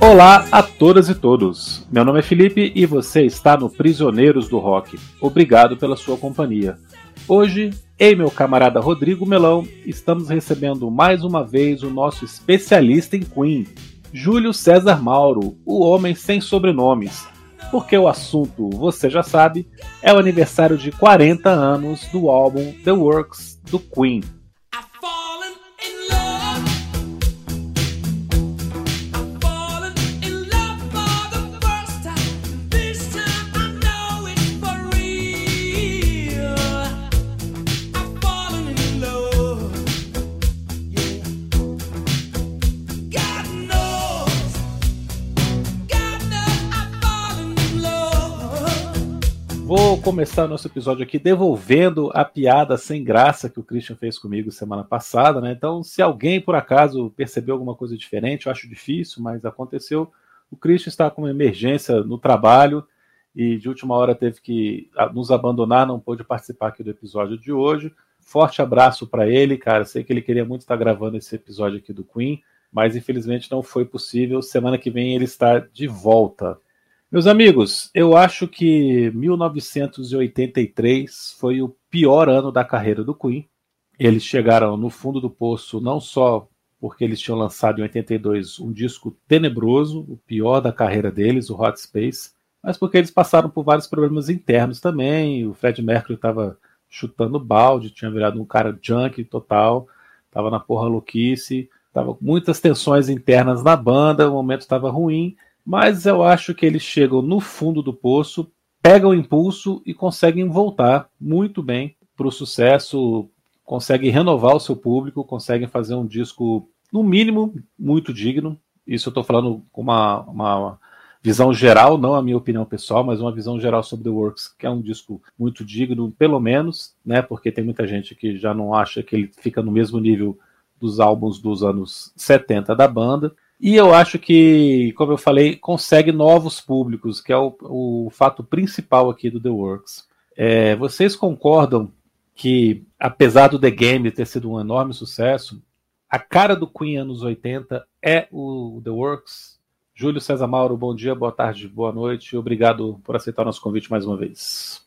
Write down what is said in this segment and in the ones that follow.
Olá a todas e todos. Meu nome é Felipe e você está no Prisioneiros do Rock. Obrigado pela sua companhia. Hoje, eu e meu camarada Rodrigo Melão estamos recebendo mais uma vez o nosso especialista em Queen, Júlio César Mauro, o homem sem sobrenomes. Porque o assunto, você já sabe, é o aniversário de 40 anos do álbum The Works do Queen. Vou começar nosso episódio aqui devolvendo a piada sem graça que o Christian fez comigo semana passada, né? Então, se alguém por acaso percebeu alguma coisa diferente, eu acho difícil, mas aconteceu. O Christian está com uma emergência no trabalho e de última hora teve que ah, nos abandonar, não pôde participar aqui do episódio de hoje. Forte abraço para ele, cara. Sei que ele queria muito estar gravando esse episódio aqui do Queen, mas infelizmente não foi possível. Semana que vem ele está de volta. Meus amigos, eu acho que 1983 foi o pior ano da carreira do Queen. Eles chegaram no fundo do poço não só porque eles tinham lançado em 82 um disco tenebroso, o pior da carreira deles, o Hot Space, mas porque eles passaram por vários problemas internos também. O Fred Mercury estava chutando balde, tinha virado um cara junk total, estava na porra louquice, tava muitas tensões internas na banda, o momento estava ruim mas eu acho que eles chegam no fundo do poço, pegam o impulso e conseguem voltar muito bem para o sucesso, conseguem renovar o seu público, conseguem fazer um disco, no mínimo, muito digno. Isso eu estou falando com uma, uma visão geral, não a minha opinião pessoal, mas uma visão geral sobre The Works, que é um disco muito digno, pelo menos, né? Porque tem muita gente que já não acha que ele fica no mesmo nível dos álbuns dos anos 70 da banda. E eu acho que, como eu falei, consegue novos públicos, que é o, o fato principal aqui do The Works. É, vocês concordam que, apesar do The Game ter sido um enorme sucesso, a cara do Queen anos 80 é o The Works? Júlio César Mauro, bom dia, boa tarde, boa noite. Obrigado por aceitar o nosso convite mais uma vez.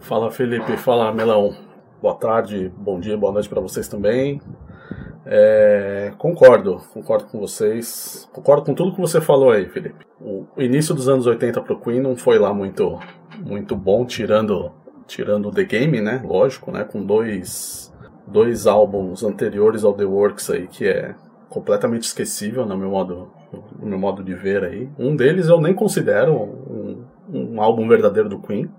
Fala Felipe, fala Melão. Boa tarde, bom dia, boa noite para vocês também. É, concordo, concordo com vocês. Concordo com tudo que você falou aí, Felipe. O início dos anos 80 pro Queen não foi lá muito, muito bom, tirando, tirando The Game, né? Lógico, né? Com dois, dois álbuns anteriores ao The Works aí, que é completamente esquecível no meu modo, no meu modo de ver aí. Um deles eu nem considero um, um álbum verdadeiro do Queen,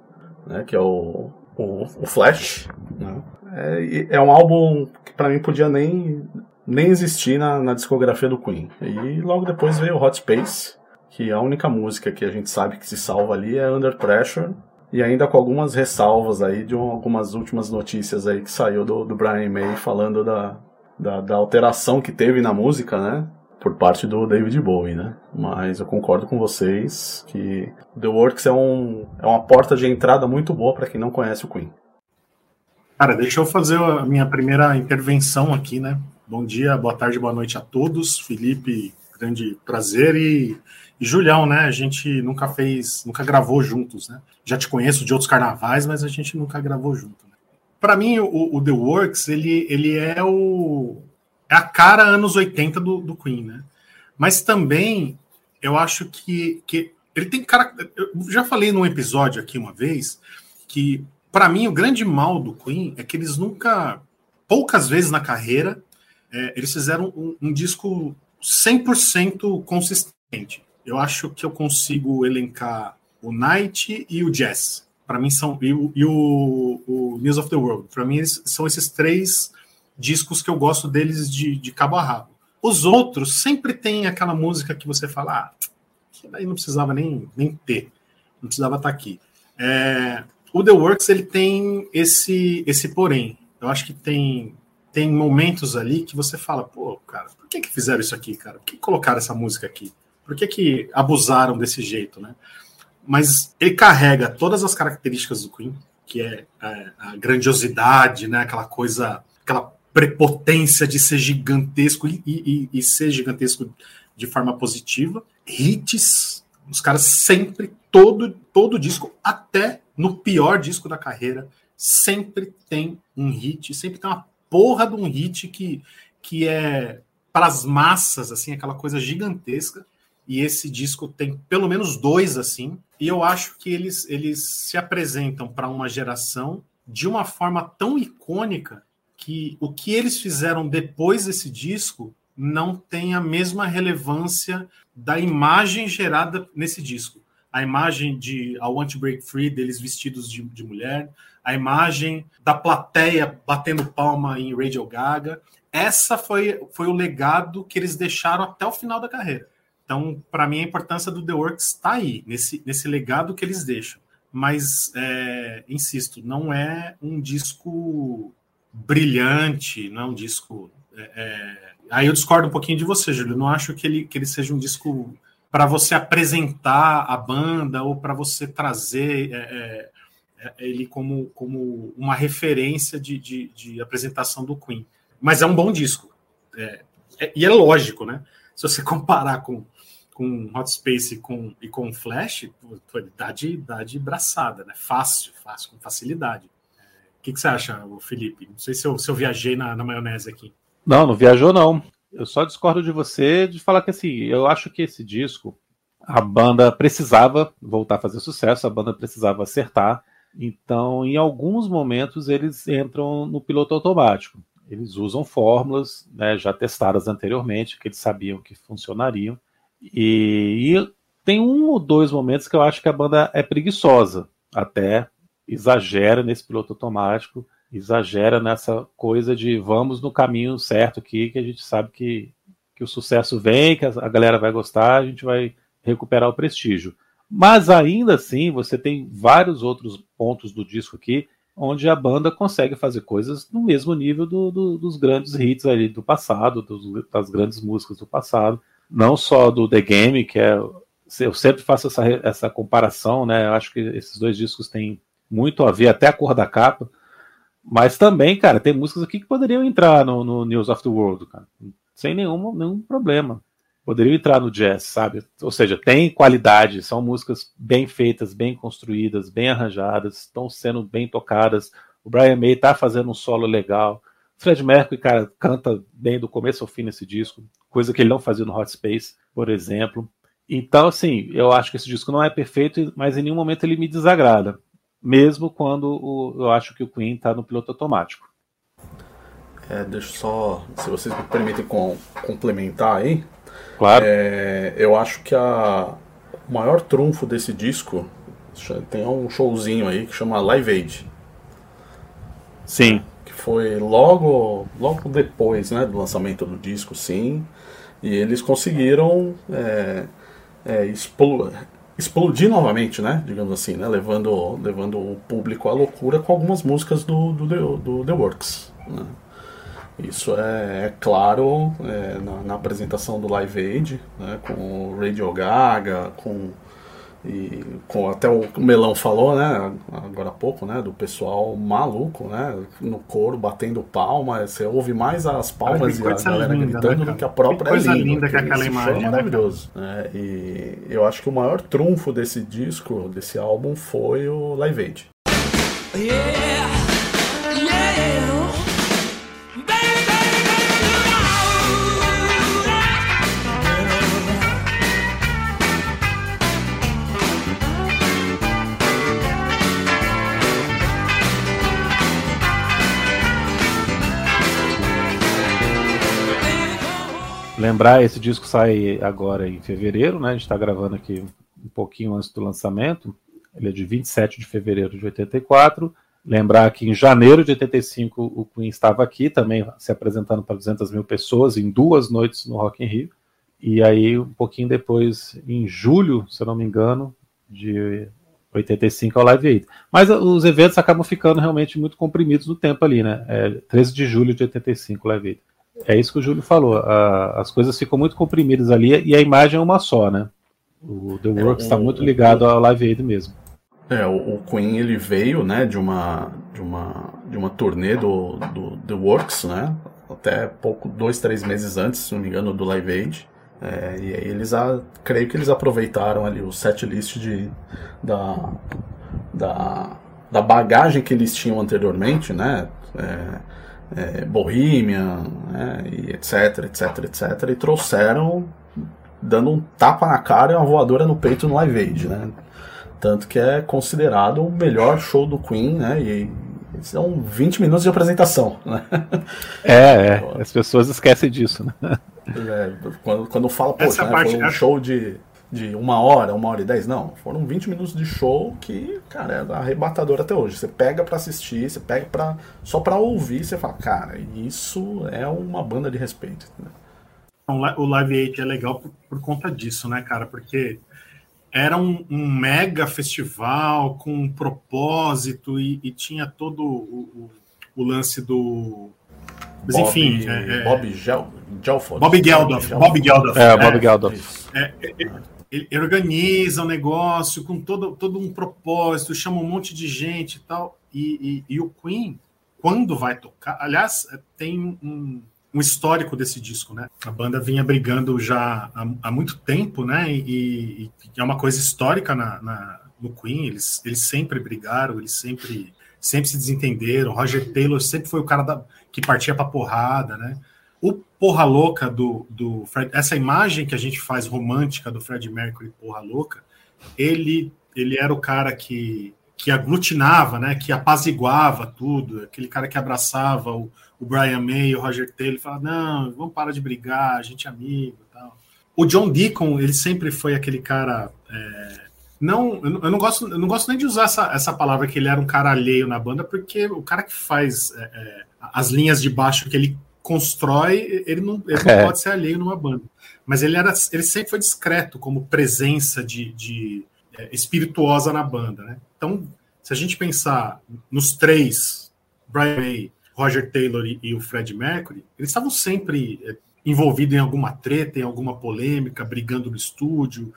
né? Que é o, o, o Flash, né? É, é um álbum que para mim podia nem, nem existir na, na, discografia do Queen. E logo depois veio o Hot Space, que a única música que a gente sabe que se salva ali é Under Pressure, e ainda com algumas ressalvas aí de um, algumas últimas notícias aí que saiu do, do Brian May falando da, da, da, alteração que teve na música, né? Por parte do David Bowie, né? Mas eu concordo com vocês que The Works é, um, é uma porta de entrada muito boa para quem não conhece o Queen. Cara, deixa eu fazer a minha primeira intervenção aqui, né? Bom dia, boa tarde, boa noite a todos. Felipe, grande prazer. E, e Julião, né? A gente nunca fez, nunca gravou juntos, né? Já te conheço de outros carnavais, mas a gente nunca gravou junto. Né? Para mim, o, o, The Works, ele, ele é o é a cara anos 80 do, do Queen, né? Mas também eu acho que, que ele tem cara. Eu já falei num episódio aqui uma vez que para mim, o grande mal do Queen é que eles nunca, poucas vezes na carreira, é, eles fizeram um, um disco 100% consistente. Eu acho que eu consigo elencar o Night e o Jazz. Para mim são e, e o, o, News of the World. Para mim são esses três discos que eu gosto deles de, de cabo a rabo. Os outros sempre tem aquela música que você fala, ah, que daí não precisava nem, nem ter, não precisava estar tá aqui. É, o The Works ele tem esse esse porém. Eu acho que tem tem momentos ali que você fala, pô, cara, por que que fizeram isso aqui, cara? Por que colocaram essa música aqui? Por que que abusaram desse jeito, né? Mas ele carrega todas as características do Queen. que é a, a grandiosidade, né? Aquela coisa, aquela prepotência de ser gigantesco e, e, e ser gigantesco de forma positiva. Hits, os caras sempre, todo, todo disco, até no pior disco da carreira, sempre tem um hit, sempre tem uma porra de um hit que, que é para as massas, assim, aquela coisa gigantesca. E esse disco tem pelo menos dois assim. E eu acho que eles, eles se apresentam para uma geração de uma forma tão icônica que o que eles fizeram depois desse disco não tem a mesma relevância da imagem gerada nesse disco. A imagem de I Want to Break Free, deles vestidos de, de mulher, a imagem da plateia batendo palma em Radio Gaga. Essa foi, foi o legado que eles deixaram até o final da carreira. Então, para mim, a importância do The Works está aí, nesse, nesse legado que eles deixam. Mas, é, insisto, não é um disco brilhante, não é um disco. É, é... Aí eu discordo um pouquinho de você, Júlio. Não acho que ele, que ele seja um disco para você apresentar a banda ou para você trazer é, é, é, ele como, como uma referência de, de, de, apresentação do Queen. Mas é um bom disco. É, é, e é lógico, né? Se você comparar com, com Hot Space e com, e com Flash, dá de, dá de braçada, né? Fácil, fácil, com facilidade. Que, que você acha, Felipe? Não sei se eu, se eu viajei na, na maionese aqui. Não, não viajou, não. Eu só discordo de você de falar que assim, eu acho que esse disco, a banda precisava voltar a fazer sucesso, a banda precisava acertar. Então, em alguns momentos, eles entram no piloto automático. Eles usam fórmulas né, já testadas anteriormente, que eles sabiam que funcionariam. E, e, tem um ou dois momentos que eu acho que a banda é preguiçosa, até exagera nesse piloto automático, exagera nessa coisa de vamos no caminho certo aqui, que a gente sabe que, que o sucesso vem, que a galera vai gostar, a gente vai recuperar o prestígio. Mas ainda assim, você tem vários outros pontos do disco aqui onde a banda consegue fazer coisas no mesmo nível do, do, dos grandes hits ali do passado, dos, das grandes músicas do passado, não só do The Game, que é eu sempre faço essa, essa comparação, né? Eu acho que esses dois discos têm muito a ver, até a cor da capa, mas também, cara, tem músicas aqui que poderiam entrar no, no News of the World, cara, sem nenhum, nenhum problema poderiam entrar no jazz, sabe? Ou seja, tem qualidade, são músicas bem feitas, bem construídas, bem arranjadas, estão sendo bem tocadas. O Brian May está fazendo um solo legal. Fred Mercury, cara, canta bem do começo ao fim nesse disco, coisa que ele não fazia no Hot Space, por exemplo. Então, assim, eu acho que esse disco não é perfeito, mas em nenhum momento ele me desagrada, mesmo quando o, eu acho que o Queen está no piloto automático. É, deixa só, se vocês me permitem com, complementar aí, Claro. É, eu acho que a, o maior trunfo desse disco tem um showzinho aí que chama Live Aid. Sim. Que foi logo, logo depois né, do lançamento do disco, sim. E eles conseguiram é, é, explodir, explodir novamente, né? Digamos assim, né? Levando, levando o público à loucura com algumas músicas do, do, do The Works. Né? Isso é, é claro é, na, na, apresentação do Live Aid, né, com o Radio Gaga, com, e, com até o Melão falou, né, agora há pouco, né, do pessoal maluco, né, no coro batendo palma, você ouve mais as palmas e a galera linda, gritando né, do que a própria que coisa língua, linda que aquela imagem, é maravilhoso. Né, e eu acho que o maior trunfo desse disco, desse álbum, foi o Live Aid. Yeah. Lembrar, esse disco sai agora em fevereiro, né? A gente está gravando aqui um pouquinho antes do lançamento. Ele é de 27 de fevereiro de 84. Lembrar que em janeiro de 85 o Queen estava aqui também se apresentando para 200 mil pessoas em duas noites no Rock in Rio. E aí, um pouquinho depois, em julho, se eu não me engano, de 85 ao Live Aid. Mas os eventos acabam ficando realmente muito comprimidos no tempo ali, né? É 13 de julho de 85, Live Aid. É isso que o Júlio falou. A, as coisas ficam muito comprimidas ali e a imagem é uma só, né? O The Works está é, muito ligado ao Live Aid mesmo. É, o, o Queen ele veio, né, de uma de uma de uma turnê do, do The Works, né, até pouco dois três meses antes, se não me engano, do Live Aid. É, e aí eles, a, creio que eles aproveitaram ali o set list de da, da da bagagem que eles tinham anteriormente, né, é, é, Bohemian, né, e etc, etc, etc, e trouxeram dando um tapa na cara e uma voadora no peito no Live Aid, né? Tanto que é considerado o melhor show do Queen, né? E são 20 minutos de apresentação, né? É, é. As pessoas esquecem disso, né? É, quando, quando fala, Essa poxa, né, parte- foi um show de, de uma hora, uma hora e dez, não. Foram 20 minutos de show que, cara, é arrebatador até hoje. Você pega pra assistir, você pega pra, só pra ouvir, você fala, cara, isso é uma banda de respeito. né? Então, o Live Aid é legal por, por conta disso, né, cara? Porque era um, um mega festival com um propósito e, e tinha todo o, o- o lance do. Mas Bob, enfim, é- é- Bob Gel, Gelford. Bob Geldof. Bob Geldof. É, Bob Geldof. Isso. Ele organiza o negócio com todo, todo um propósito, chama um monte de gente e tal. E, e- e o Queen, quando vai tocar, aliás, tem um, um histórico desse disco, né? A banda vinha brigando já há, há muito tempo, né? E, e é uma coisa histórica na, na- no Queen. Eles, eles sempre brigaram, eles sempre, sempre se desentenderam. Roger Taylor sempre foi o cara da- que partia pra porrada, né? Porra louca do, do Fred, essa imagem que a gente faz romântica do Fred Mercury porra louca, ele ele era o cara que que aglutinava, né, que apaziguava tudo, aquele cara que abraçava o, o Brian May, o Roger Taylor, falava, não, vamos parar de brigar, a gente é amigo tal. O John Deacon, ele sempre foi aquele cara é, não- eu não gosto, eu não gosto nem de usar essa, essa palavra que ele era um cara alheio na banda, porque o cara que faz é, é, as linhas de baixo que ele constrói, ele não, ele não É. pode ser alheio numa banda. Mas ele era, ele sempre foi discreto como presença de, de é, espirituosa na banda, né? Então, se a gente pensar nos três, Brian May, Roger Taylor e, e o Fred Mercury, eles estavam sempre é, envolvidos em alguma treta, em alguma polêmica, brigando no estúdio.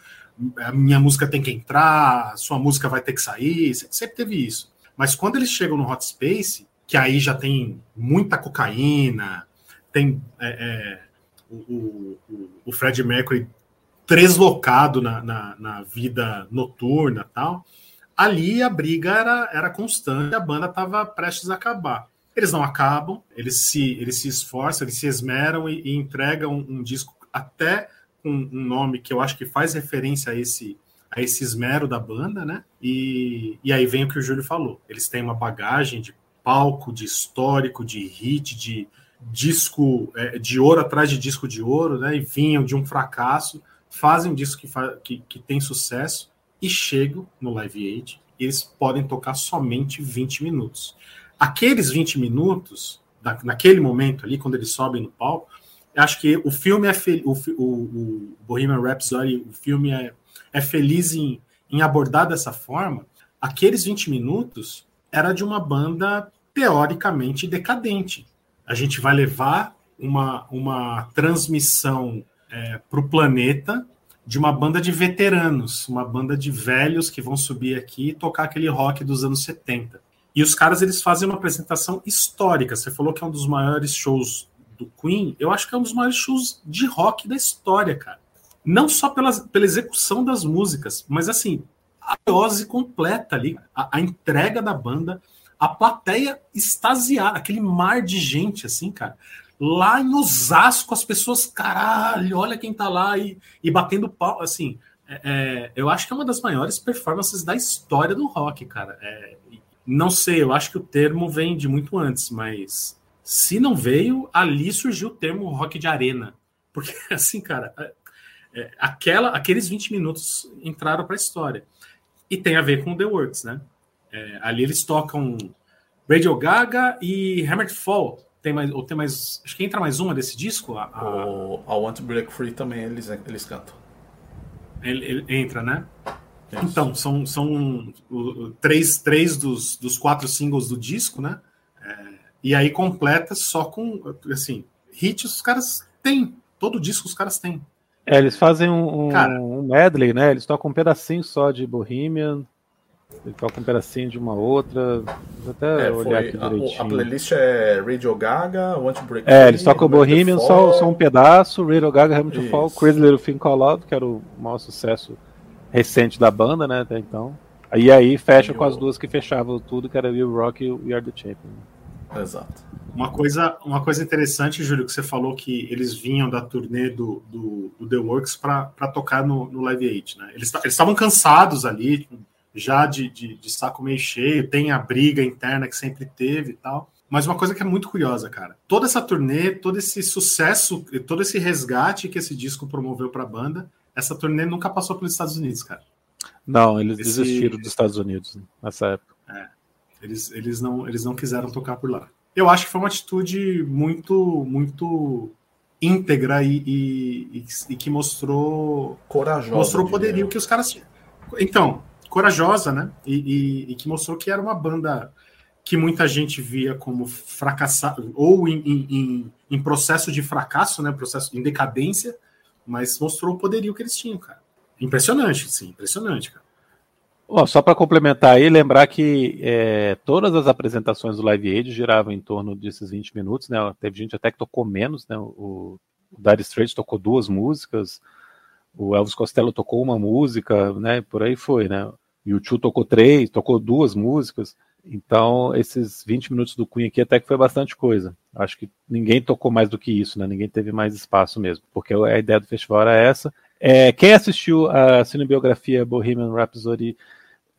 A minha música tem que entrar, sua música vai ter que sair, se- sempre teve isso. Mas quando eles chegam no Hot Space, que aí já tem muita cocaína, tem é, é, o, o- o- Fred Mercury treslocado na, na, na vida noturna tal, ali a briga era, era constante, a banda estava prestes a acabar. Eles não acabam, eles se, eles se esforçam, eles se esmeram e, e entregam um, um disco até com um nome que eu acho que faz referência a esse, a esse esmero da banda, né? E, e aí vem o que o Júlio falou. Eles têm uma bagagem de palco, de histórico, de hit, de disco é, de ouro atrás de disco de ouro, né? E vinham de um fracasso, fazem um disco que, fa que, que tem sucesso e chegam no Live Aid eles podem tocar somente 20 minutos. Aqueles 20 minutos, na, naquele momento ali, quando eles sobem no palco, acho que o filme é o, o, o Bohemian Rhapsody, o filme é, é feliz em, em abordar dessa forma. Aqueles 20 minutos era de uma banda teoricamente decadente. A gente vai levar uma, uma transmissão para o planeta de uma banda de veteranos, uma banda de velhos que vão subir aqui e tocar aquele rock dos anos 70. E os caras eles fazem uma apresentação histórica. Você falou que é um dos maiores shows do Queen. Eu acho que é um dos maiores shows de rock da história, cara. Não só pela, pela execução das músicas, mas assim, a dose completa ali, a, a entrega da banda, a plateia extasiada, aquele mar de gente, assim, cara. Lá em Osasco, as pessoas, caralho, olha quem tá lá e, e batendo pau, assim. é, é, eu acho que é uma das maiores performances da história do rock, cara. É, não sei, eu acho que o termo vem de muito antes, mas se não veio, ali surgiu o termo rock de arena. Porque, assim, cara, é, é, aquela, aqueles 20 minutos entraram para a história. E tem a ver com The Works, né? É, ali eles tocam Radio Gaga e Hammered Fall. Tem mais, ou tem mais. Acho que entra mais uma desse disco. A, a, O I Want to Break Free também eles, eles cantam. ele, ele entra, né? Isso. Então, são, são três, três dos, dos quatro singles do disco, né? É, e aí completa só com, assim, hits os caras têm. Todo disco os caras têm. É, eles fazem um, um- Cara. um medley, né? Eles tocam um pedacinho só de Bohemian. Ele toca um pedacinho de uma outra. Vou até É, olhar foi, aqui a, direitinho. a playlist é Radio Gaga, Want to Break É, eles tocam o Bohemian, só, só um pedaço, Radio Gaga, Hamilton Isso. Fall, Crazy Little Thing Call Out, que era o maior sucesso recente da banda, né, até então. E aí fecha E com o- as duas que fechavam tudo, que era Will Rock e o We Are The Champion. Exato. Uma coisa, uma coisa interessante, Júlio, que você falou que eles vinham da turnê do, do, do The Works para tocar no, no Live Aid, né? Eles ta- eles estavam cansados ali, já de, de, de saco meio cheio, tem a briga interna que sempre teve e tal. Mas uma coisa que é muito curiosa, cara. Toda essa turnê, todo esse sucesso, todo esse resgate que esse disco promoveu para a banda, essa turnê nunca passou pelos Estados Unidos, cara. Não, eles Esse- desistiram dos Estados Unidos nessa época. Eles, eles, não, eles não quiseram tocar por lá. Eu acho que foi uma atitude muito, muito íntegra e, e, e- que mostrou, Corajosa. mostrou o poderio que os caras tinham. Então, corajosa, né? E, e- que mostrou que era uma banda que muita gente via como fracassar ou em, em- em- em processo de fracasso, né? Processo em decadência, mas mostrou o poderio que eles tinham, cara. Impressionante, sim, impressionante, cara. Ó, só para complementar aí, lembrar que é, todas as apresentações do Live Aid giravam em torno desses 20 minutos, né? Teve gente até que tocou menos, né? O, o Dire Straits tocou duas músicas, o Elvis Costello tocou uma música, né? Por aí foi, né? E o Chu tocou três, tocou duas músicas. Então, esses 20 minutos do Queen aqui até que foi bastante coisa. Acho que ninguém tocou mais do que isso, né? Ninguém teve mais espaço mesmo, porque a ideia do festival era essa. É, quem assistiu a cinebiografia Bohemian Rhapsody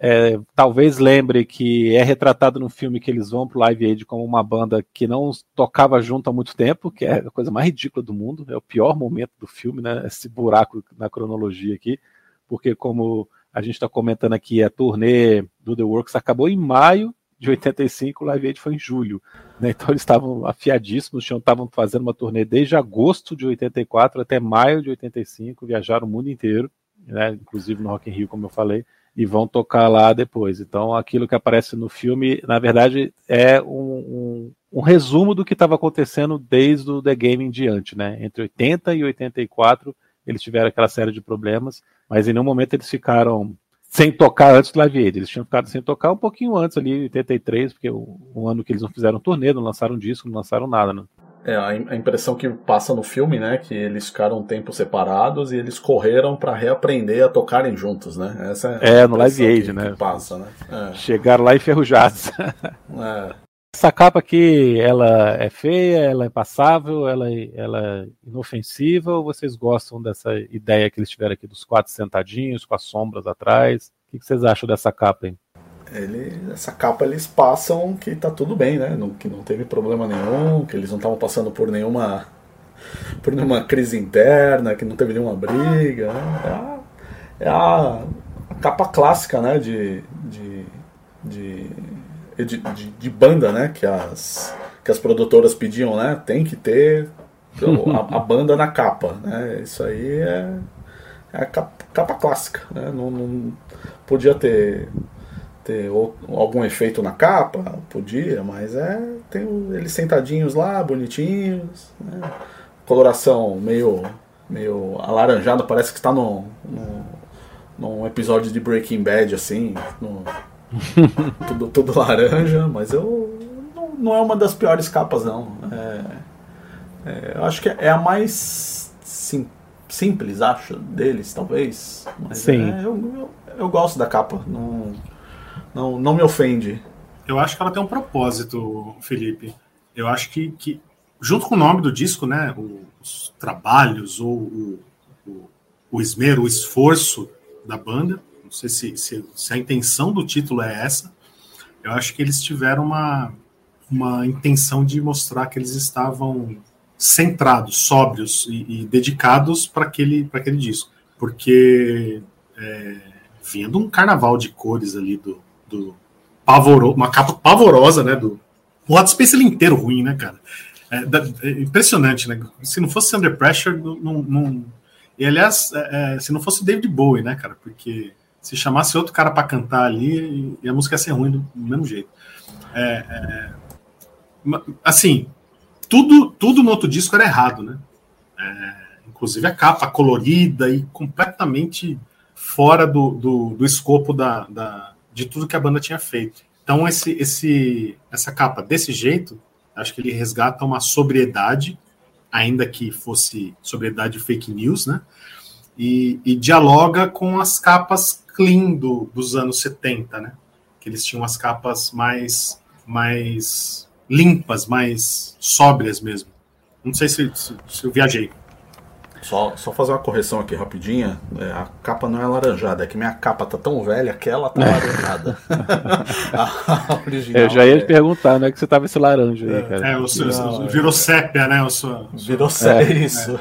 é, talvez lembre que é retratado no filme que eles vão pro Live Aid como uma banda que não tocava junto há muito tempo, que é a coisa mais ridícula do mundo, é o pior momento do filme, né? Esse buraco na cronologia aqui, porque como a gente está comentando aqui, a turnê do The Works acabou em maio de 85, o Live Aid foi em julho, né? Então eles estavam afiadíssimos, estavam fazendo uma turnê desde agosto de 84 até maio de 85, viajaram o mundo inteiro, né? Inclusive no Rock in Rio, como eu falei e vão tocar lá depois. Então, aquilo que aparece no filme, na verdade, é um, um, um resumo do que estava acontecendo desde o The Game em diante, né? Entre 80 e 84, eles tiveram aquela série de problemas, mas em nenhum momento eles ficaram sem tocar antes do Live Aid. Eles tinham ficado sem tocar um pouquinho antes ali, 83, porque o um ano que eles não fizeram turnê, não lançaram disco, não lançaram nada, né? É, a im- a impressão que passa no filme, né, que eles ficaram um tempo separados e eles correram para reaprender a tocarem juntos, né? Essa É, a no Live Aid, que- né? que passa, né? Chegaram lá enferrujados. É, é. Essa capa aqui, ela é feia, ela é passável, ela é, ela é inofensiva, ou vocês gostam dessa ideia que eles tiveram aqui dos quatro sentadinhos, com as sombras atrás? O que que vocês acham dessa capa aí? Ele, essa capa eles passam que tá tudo bem, né? Não, que não teve problema nenhum, que eles não estavam passando por nenhuma por nenhuma crise interna, que não teve nenhuma briga. né? É, a, é a capa clássica, né? De, de, de, de, de- de banda, né? Que as, que as produtoras pediam, né? Tem que ter a, a banda na capa, né? Isso aí é, é a capa, capa clássica, né? Não, não podia ter ter ou- algum efeito na capa, podia, mas é tem eles sentadinhos lá, bonitinhos, né? coloração meio meio alaranjada, parece que está no, no num episódio de Breaking Bad assim, no- tudo, tudo laranja, mas eu não, não é uma das piores capas não. É, é, eu acho que é a mais sim- simples, acho, deles, talvez. Mas Sim. é, eu, eu, eu gosto da capa, não, não, não me ofende. Eu acho que ela tem um propósito, Felipe. Eu acho que, que junto com o nome do disco, né, os trabalhos ou o, o, o esmero, o esforço da banda, não sei se, se, se a intenção do título é essa, eu acho que eles tiveram uma, uma intenção de mostrar que eles estavam centrados, sóbrios e, e dedicados para aquele, aquele disco, porque é, um carnaval de cores ali do, do pavoro, uma capa pavorosa, né? Do, o Hot Space ele inteiro ruim, né, cara? É, da- é impressionante, né? Se não fosse Under Pressure, não. não- e aliás, é, é, se não fosse David Bowie, né, cara? Porque se chamasse outro cara para cantar ali, e a música ia ser ruim do, do mesmo jeito. É, é, assim, tudo, tudo no outro disco era errado, né? Inclusive a capa colorida e completamente fora do, do, do escopo da, da, de tudo que a banda tinha feito. Então, esse, esse, essa capa desse jeito, acho que ele resgata uma sobriedade, ainda que fosse sobriedade fake news, né? E, e dialoga com as capas clean do, dos anos 70, né? Que eles tinham as capas mais, mais limpas, mais sóbrias mesmo. Não sei se, se, se eu viajei. Só, só fazer uma correção aqui rapidinha. É, a capa não é alaranjada, é que minha capa tá tão velha que ela tá alaranjada. a original Eu já ia te é- perguntar, não é que você tava esse laranja aí, cara. É, o seu- Não, virou sépia, né? O seu, Virou sério isso.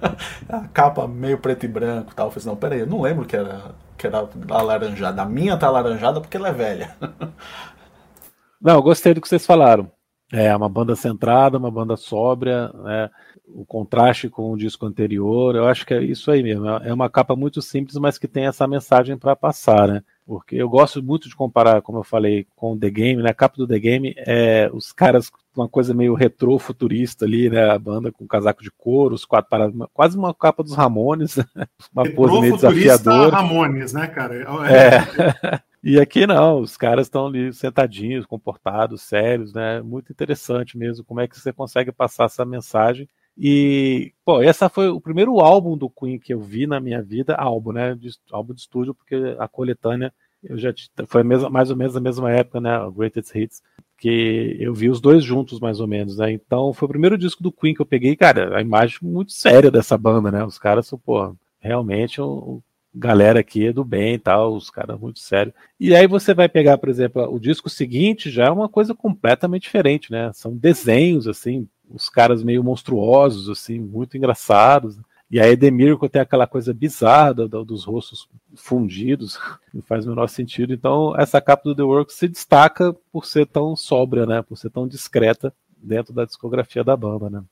a capa meio preto e branco e tal. Eu falei, assim, não, peraí, eu não lembro que era, que era alaranjada. A minha tá alaranjada porque ela é velha. Não, eu gostei do que vocês falaram. É uma banda centrada, uma banda sóbria, né? O contraste com o disco anterior. Eu acho que é isso aí mesmo. É uma capa muito simples, mas que tem essa mensagem para passar, né? Porque eu gosto muito de comparar, como eu falei, com o The Game, né? A capa do The Game é os caras com uma coisa meio retrô futurista ali, né? A banda com casaco de couro, os quatro paradas, quase uma capa dos Ramones, uma pose meio desafiadora. Ramones, né, cara? É. E aqui não, os caras estão ali sentadinhos, comportados, sérios, né? Muito interessante mesmo como é que você consegue passar essa mensagem. E, pô, essa foi o primeiro álbum do Queen que eu vi na minha vida, álbum, né? De, álbum de estúdio, porque a coletânea eu já foi a mais ou menos na mesma época, né? Greatest Hits, que eu vi os dois juntos mais ou menos, né? Então foi o primeiro disco do Queen que eu peguei, cara, a imagem muito séria dessa banda, né? Os caras são, pô, realmente um galera aqui é do bem e tal, os caras muito sérios. E aí você vai pegar, por exemplo, o disco seguinte já é uma coisa completamente diferente, né? São desenhos, assim, os caras meio monstruosos, assim, muito engraçados. E The Miracle tem aquela coisa bizarra do- do- dos rostos fundidos, não faz o menor sentido. Então, essa capa do The Works se destaca por ser tão sóbria, né? Por ser tão discreta dentro da discografia da banda, né?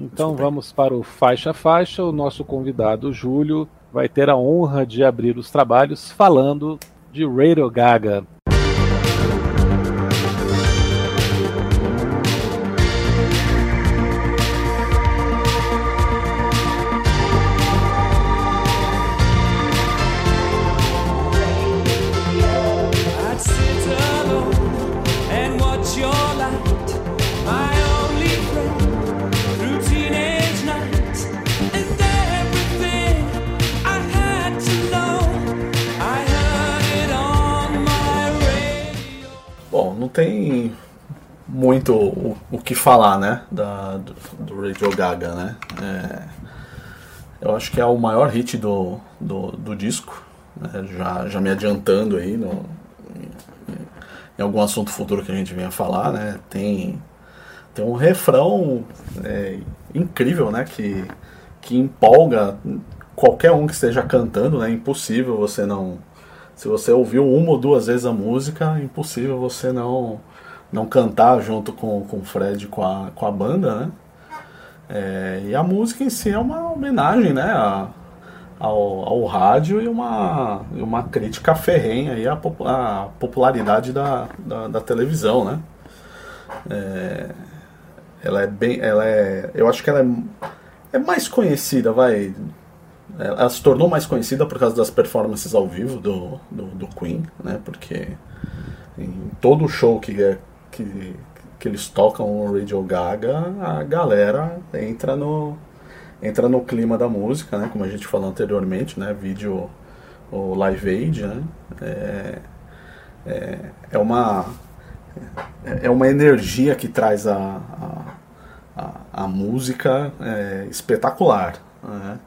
Então vamos para o faixa a faixa. O nosso convidado, Júlio, vai ter a honra de abrir os trabalhos falando de Radio Gaga. Muito o, o que falar, né? Da, do, do Radio Gaga, né? É, eu acho que é o maior hit do, do, do disco, né, já, já me adiantando aí no, em, em algum assunto futuro que a gente venha falar, né? Tem, tem um refrão é, incrível, né? Que, que empolga qualquer um que esteja cantando, né? Impossível você não. Se você ouviu uma ou duas vezes a música, impossível você não não cantar junto com, com o Fred com a, com a banda, né? É, e a música em si é uma homenagem, né? a- ao, ao rádio e uma, uma crítica ferrenha aí à, à popularidade da, da, da televisão, né? É, ela é bem. Ela é. Eu acho que ela é, é mais conhecida, vai. Ela se tornou mais conhecida por causa das performances ao vivo do, do, do Queen, né? Porque em todo show que, é- que, que eles tocam o Radio Gaga, a galera entra no, entra no clima da música, né? Como a gente falou anteriormente, né? Vídeo o Live Aid, né? É, é, é uma é uma energia que traz a, a, a, a música é, espetacular, né?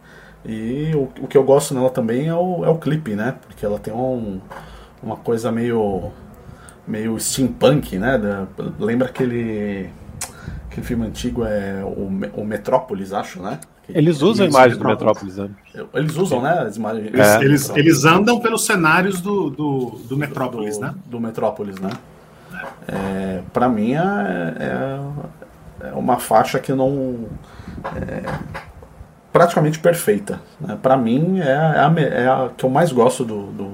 E o, o que eu gosto nela também é o, é o clipe, né? Porque ela tem um, uma coisa meio meio steampunk, né? Da- lembra aquele aquele filme antigo é o, o Metrópolis, acho, né? Que- Eles usam a Isso, imagem do Metrópolis. Né? Eles usam, né? As imagens, Eles, É. eles, eles andam pelos cenários do, do, do Metrópolis, do, né? do Metrópolis, né? É, para mim é, é, é uma faixa que não é praticamente perfeita. Né? Para mim é, a, me- é a que eu mais gosto do, do,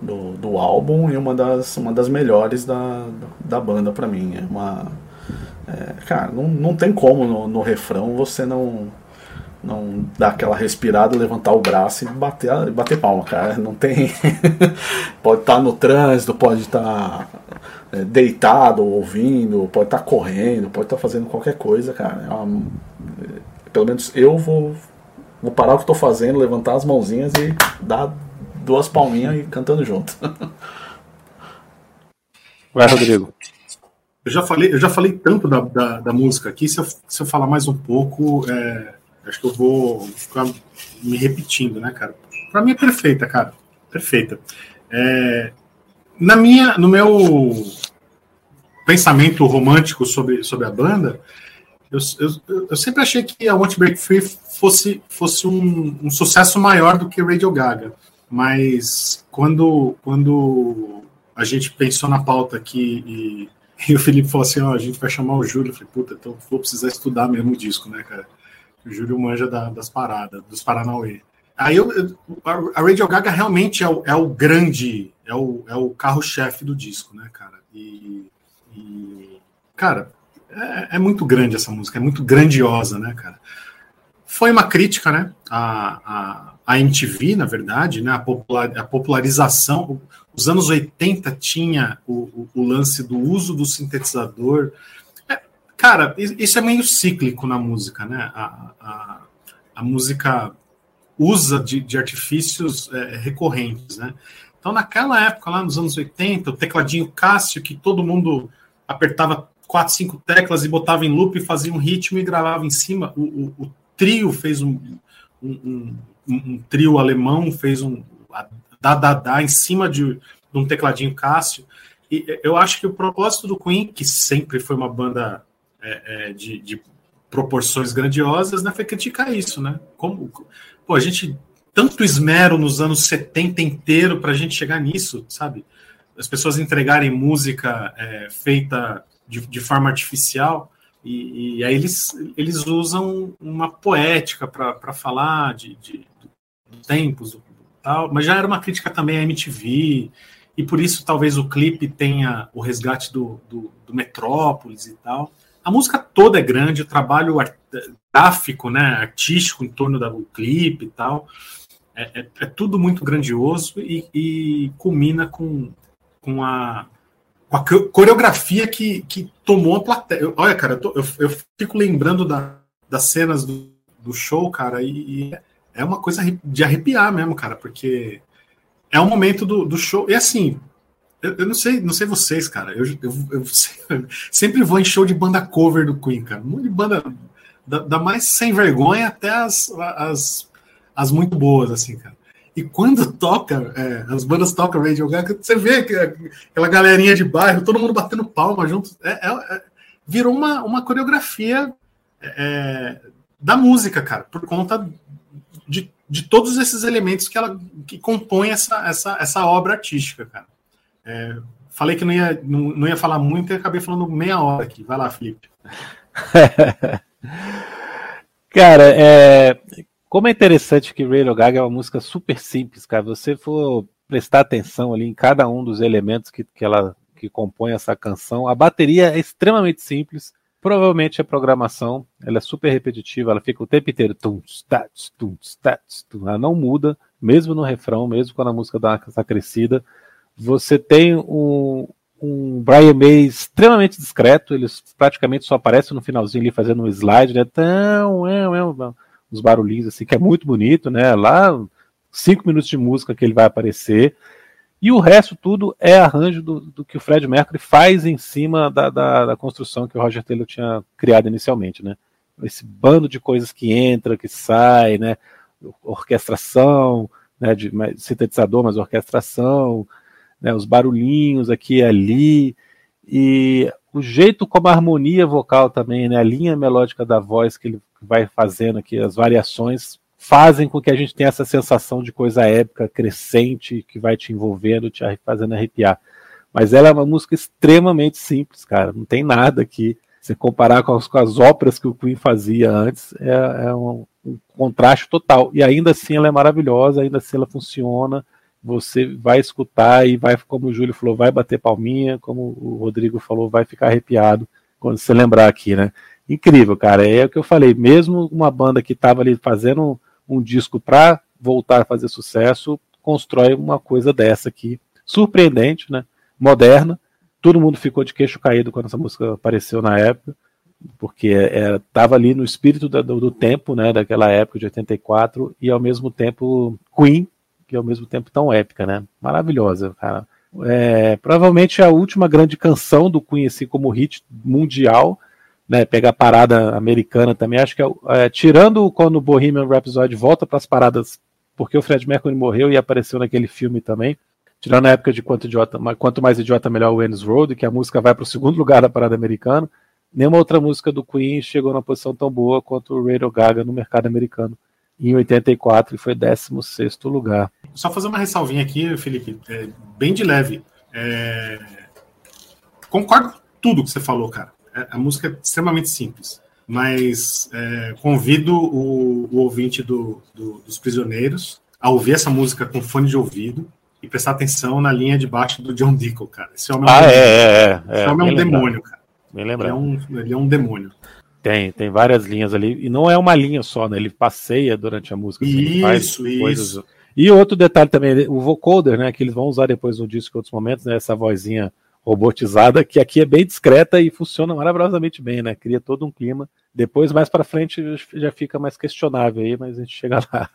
do, do álbum e uma das, uma das melhores da, da banda para mim. É uma é, cara, não, não tem como no, no refrão você não não dar aquela respirada, levantar o braço e bater, bater palma, cara. Não tem. pode estar no trânsito, pode estar é, deitado, ouvindo, pode estar correndo, pode estar fazendo qualquer coisa, cara. É uma, é, pelo menos eu vou, vou parar o que estou fazendo, levantar as mãozinhas e dar duas palminhas e cantando junto. Vai, Rodrigo. Eu já falei, eu já falei tanto da, da, da música aqui, se eu, se eu falar mais um pouco, é, acho que eu vou ficar me repetindo, né, cara? Pra mim é perfeita, cara. Perfeita. É, na minha, no meu pensamento romântico sobre, sobre a banda, eu, eu, eu sempre achei que a Want Break Free fosse, fosse um, um sucesso maior do que Radio Gaga. Mas quando, quando a gente pensou na pauta aqui e, e o Felipe falou assim: ó, a gente vai chamar o Júlio, eu falei, puta, então vou precisar estudar mesmo o disco, né, cara? O Júlio manja da, das paradas, dos Paranauê. Aí eu, a Radio Gaga realmente é o, é o grande, é o, é o carro-chefe do disco, né, cara? E, e cara, é, é, muito grande essa música, é muito grandiosa, né, cara? Foi uma crítica, né, a, a, a MTV, na verdade, né, a, popular, a popularização. Os anos 80 tinha o, o, o lance do uso do sintetizador, Cara, isso é meio cíclico na música, né? A, a, a música usa de, de artifícios é, recorrentes, né? Então, naquela época, lá nos anos 80, o tecladinho Cássio, que todo mundo apertava quatro, cinco teclas e botava em loop, e fazia um ritmo e gravava em cima. O, o, o trio fez um, um, um, um, trio alemão, fez um da da da em cima de, de um tecladinho Cássio. E eu acho que o propósito do Queen, que sempre foi uma banda é, é, de, de, proporções grandiosas, né, foi criticar isso, né? Como, pô, a gente tanto esmero nos anos 70 inteiro para a gente chegar nisso, sabe? As pessoas entregarem música é, feita de, de, forma artificial e, e, aí eles, eles usam uma poética para falar de, de, tempos, tal, mas já era uma crítica também à MTV e por isso talvez o clipe tenha o resgate do, do, do Metrópolis e tal. A música toda é grande, o trabalho gráfico, né, artístico em torno do clipe e tal, é, é, é tudo muito grandioso e, e, culmina com, com, a, com a coreografia que, que tomou a plateia. Olha, cara, eu, eu, eu fico lembrando da, das cenas do, do show, cara, e, e, é uma coisa de arrepiar mesmo, cara, porque é um momento do, do show. E assim, eu, eu, não sei, não sei vocês, cara. Eu, eu, eu, sempre vou em show de banda cover do Queen, cara. Muito de banda da, da, mais sem vergonha até as, as, as muito boas, assim, cara. E quando toca, é, as bandas tocam Radio Gaga, você vê que, aquela galerinha de bairro, todo mundo batendo palma junto. É, é, é virou uma, uma coreografia é, da música, cara, por conta de, de todos esses elementos que ela que compõem essa, essa, essa obra artística, cara. É, falei que não ia, não, não, ia falar muito e acabei falando meia hora aqui. Vai lá, Felipe. cara, é, como é interessante que Radio Gaga é uma música super simples, cara. Você for prestar atenção ali em cada um dos elementos que, que ela que compõe essa canção, a bateria é extremamente simples. Provavelmente a programação ela é super repetitiva, ela fica o tempo inteiro tum, tats, tum, tats, tum, ela não muda, mesmo no refrão, mesmo quando a música dá essa crescida. Você tem um, um Brian May extremamente discreto, ele praticamente só aparece no finalzinho ali fazendo um slide, né? Tão, é, é, uns barulhinhos assim, que é muito bonito, né? Lá, cinco minutos de música que ele vai aparecer. E o resto tudo é arranjo do, do que o Fred Mercury faz em cima da, da, da, construção que o Roger Taylor tinha criado inicialmente, né? Esse bando de coisas que entra, que sai, né? Orquestração, né? De, sintetizador, mas orquestração, né, os barulhinhos aqui e ali, e o jeito como a harmonia vocal também, né, a linha melódica da voz que ele vai fazendo aqui, as variações, fazem com que a gente tenha essa sensação de coisa épica, crescente, que vai te envolvendo, te fazendo arrepiar. Mas ela é uma música extremamente simples, cara, não tem nada aqui. Se comparar com as, com as óperas que o Queen fazia antes, é, é um, um contraste total. E ainda assim ela é maravilhosa, ainda assim ela funciona você vai escutar e vai, como o Júlio falou, vai bater palminha, como o Rodrigo falou, vai ficar arrepiado quando você lembrar aqui, né? incrível, cara. É o que eu falei, mesmo uma banda que estava ali fazendo um, disco para voltar a fazer sucesso, constrói uma coisa dessa aqui, surpreendente, né? Moderna. Todo mundo ficou de queixo caído quando essa música apareceu na época, porque estava ali no espírito da, do, do, tempo, né? Daquela época de 84 e ao mesmo tempo Queen, que ao mesmo tempo tão épica, né? Maravilhosa, cara. É, provavelmente a última grande canção do Queen, assim, como hit mundial, né? Pega a parada americana também. Acho que é, é tirando quando o Bohemian Rhapsody volta para as paradas porque o Fred Mercury morreu e apareceu naquele filme também. Tirando a época de quanto, idiota, quanto mais idiota, melhor o Ennis Road, que a música vai para o segundo lugar da parada americana. Nenhuma outra música do Queen chegou na posição tão boa quanto o Radio Gaga no mercado americano em 84 e foi 16 lugar. Só fazer uma ressalvinha aqui, Felipe, é, bem de leve. É... Concordo com tudo que você falou, cara. É, a música é extremamente simples mas é, convido o, o ouvinte do, do, dos Prisioneiros a ouvir essa música com fone de ouvido e prestar atenção na linha de baixo do John Deacon, cara. Esse homem ah, é um, é, é, é, Esse homem é um demônio, cara. Bem lembrado. Ele é, um, ele é um demônio. Tem, tem várias linhas ali. E não é uma linha só, né? Ele passeia durante a música. Assim, isso, isso. Coisas... E outro detalhe também, o vocoder, né? Que eles vão usar depois no disco em outros momentos, né? Essa vozinha robotizada, que aqui é bem discreta e funciona maravilhosamente bem, né? Cria todo um clima. Depois, mais para frente, já fica mais questionável aí, mas a gente chega lá.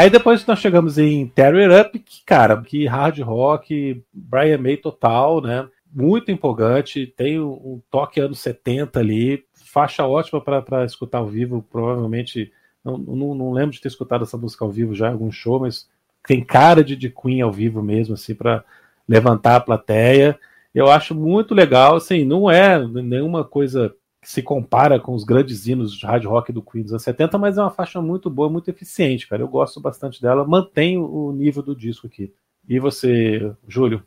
Aí depois nós chegamos em Tear It Up, que, cara, que hard rock, Brian May total, né? Muito empolgante, tem um toque anos 70 ali, faixa ótima para escutar ao vivo, provavelmente. Não, não, não, lembro de ter escutado essa música ao vivo já em algum show, mas tem cara de, de Queen ao vivo mesmo, assim, para levantar a plateia. Eu acho muito legal, assim, não é nenhuma coisa se compara com os grandes hinos de hard rock do Queen dos anos 70, mas é uma faixa muito boa, muito eficiente, cara. Eu gosto bastante dela, mantém o nível do disco aqui. E você, Júlio?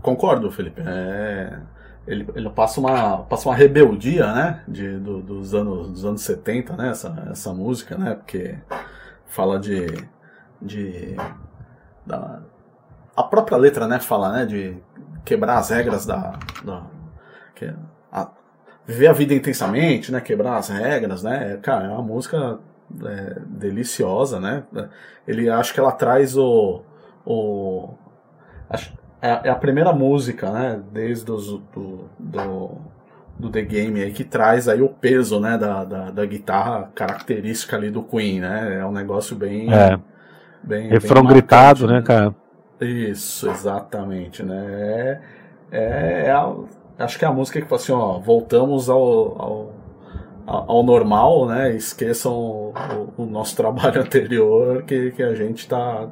Concordo, Felipe. É... Ele, ele passa, uma, passa uma rebeldia, né? De, do, dos, anos, dos anos 70, né? Essa, essa música, né? Porque fala de. de da, a própria letra, né? Fala, né? De quebrar as regras da. da que, viver a vida intensamente, né? Quebrar as regras, né? Cara, é uma música é, deliciosa, né? Ele acho que ela traz o, o acho, é, é, a primeira música, né? Desde os, do, do, do The Game aí que traz aí o peso, né? Da, da, da, guitarra característica ali do Queen, né? É um negócio bem é. bem refrão bem gritado, marcante, né, cara? Isso, exatamente, né? É, é, é acho que é a música que fala assim, ó, voltamos ao, ao, ao normal, né? Esqueçam o, o, nosso trabalho anterior, que, que a gente tá.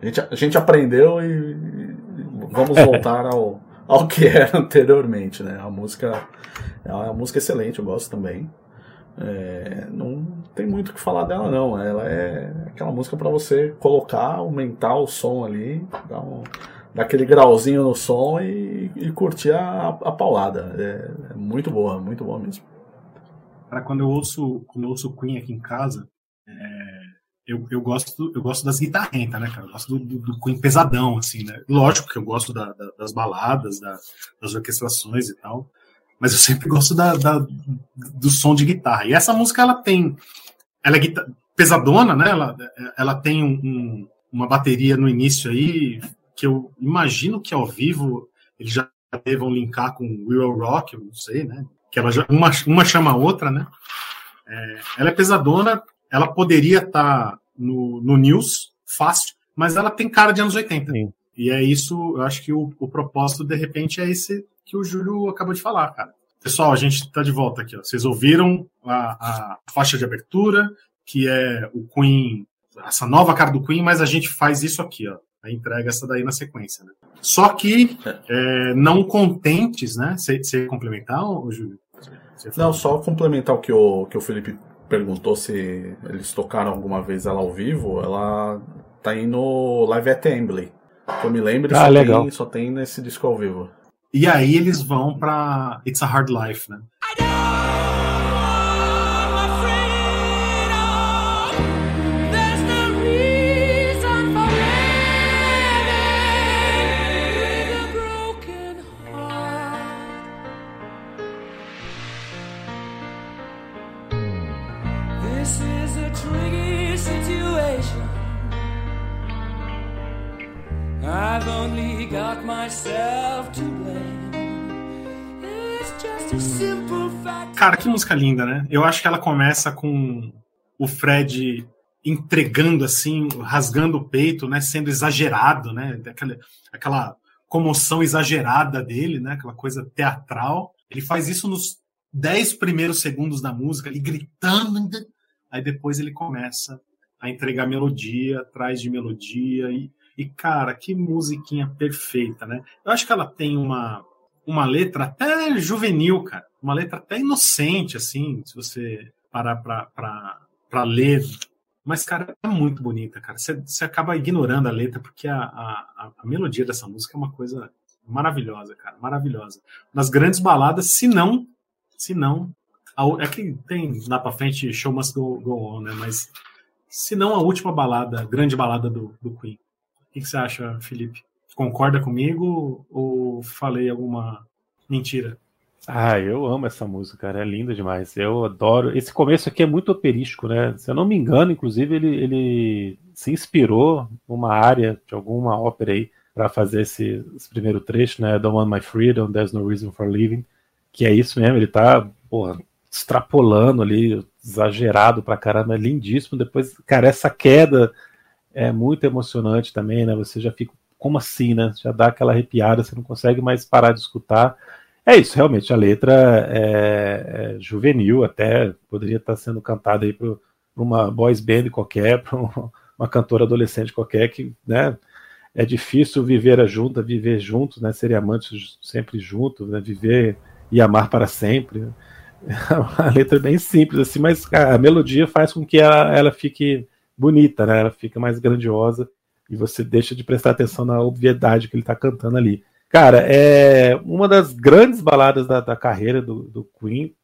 A gente, a gente aprendeu e, e vamos voltar ao, ao que era anteriormente, né? A música é uma música excelente, eu gosto também. É, não tem muito o que falar dela não. Ela é aquela música para você colocar, aumentar o som ali, dar um dar aquele grauzinho no som e, e curtir a, a paulada. É, é, muito boa, muito boa mesmo. Cara, quando eu ouço, quando eu ouço Queen aqui em casa, é, eu, eu, gosto, eu gosto das guitarrentas, né, cara? Eu gosto do, do, do, Queen pesadão, assim, né? Lógico que eu gosto da, da, das baladas, da, das orquestrações e tal, mas eu sempre gosto da, do som de guitarra. E essa música, ela tem. Ela é pesadona, né? Ela, ela tem um, um, uma bateria no início aí, que eu imagino que ao vivo eles já devam linkar com Will Rock, eu não sei, né? Que ela já, uma, uma chama a outra, né? É, ela é pesadona, ela poderia estar tá no, no News, fácil, mas ela tem cara de anos 80. Sim. E é isso, eu acho que o, o propósito, de repente, é esse que o Júlio acabou de falar, cara. Pessoal, a gente está de volta aqui. Ó. Vocês ouviram a, a, faixa de abertura, que é o Queen, essa nova cara do Queen, mas a gente faz isso aqui, ó entrega essa daí na sequência. Né? Só que, é, não contentes, né? Você complementar, Júlio? Falou. Não, só complementar o que o, que o Felipe perguntou se eles tocaram alguma vez ela ao vivo. Ela tá indo no Live at Embley. Que eu me lembro, Ah, só, legal. tem, só tem nesse disco ao vivo. E aí eles vão pra It's a Hard Life, né? I've only got myself to blame. It's just a simple fact. Cara, que música linda, né? Eu acho que ela começa com o Fred entregando assim, rasgando o peito, né? Sendo exagerado, né? Aquela, aquela comoção exagerada dele, né? Aquela coisa teatral. Ele faz isso nos dez primeiros segundos da música, ele gritando. Aí depois ele começa a entregar melodia, atrás de melodia. E, e cara, que musiquinha perfeita, né? Eu acho que ela tem uma, uma letra até juvenil, cara. Uma letra até inocente, assim, se você parar pra, pra, pra ler. Mas, cara, é muito bonita, cara. Você, você acaba ignorando a letra, porque a, a, a melodia dessa música é uma coisa maravilhosa, cara. Maravilhosa. Uma das grandes baladas, se não. Se não. a- é que tem lá pra frente Show Must Go, go On, né? Mas. Se não a última balada, grande balada do, do Queen. Que, que você acha, Felipe? Concorda comigo ou falei alguma mentira? Ah, eu amo essa música, cara. É linda demais. Eu adoro. Esse começo aqui é muito operístico, né? Se eu não me engano, inclusive, ele, ele se inspirou numa área de alguma ópera aí para fazer esse, esse primeiro trecho, né? Don't Want My Freedom, There's No Reason for Living. Que é isso mesmo, ele tá, porra, extrapolando ali, exagerado pra caramba, é lindíssimo. Depois, cara, essa queda é muito emocionante também, né? Você já fica, como assim, né? Já dá aquela arrepiada, você não consegue mais parar de escutar. É isso, realmente, a letra é, é juvenil, até poderia estar sendo cantada aí para uma boys band qualquer, para uma cantora adolescente qualquer, que, né, é difícil viver a junta, viver juntos, né, ser amantes sempre juntos, né, viver e amar para sempre. A letra é bem simples, assim, mas a melodia faz com que ela, ela fique bonita, né, ela fica mais grandiosa e você deixa de prestar atenção na obviedade que ele está cantando ali. Cara, é uma das grandes baladas da, da carreira do, do Queen.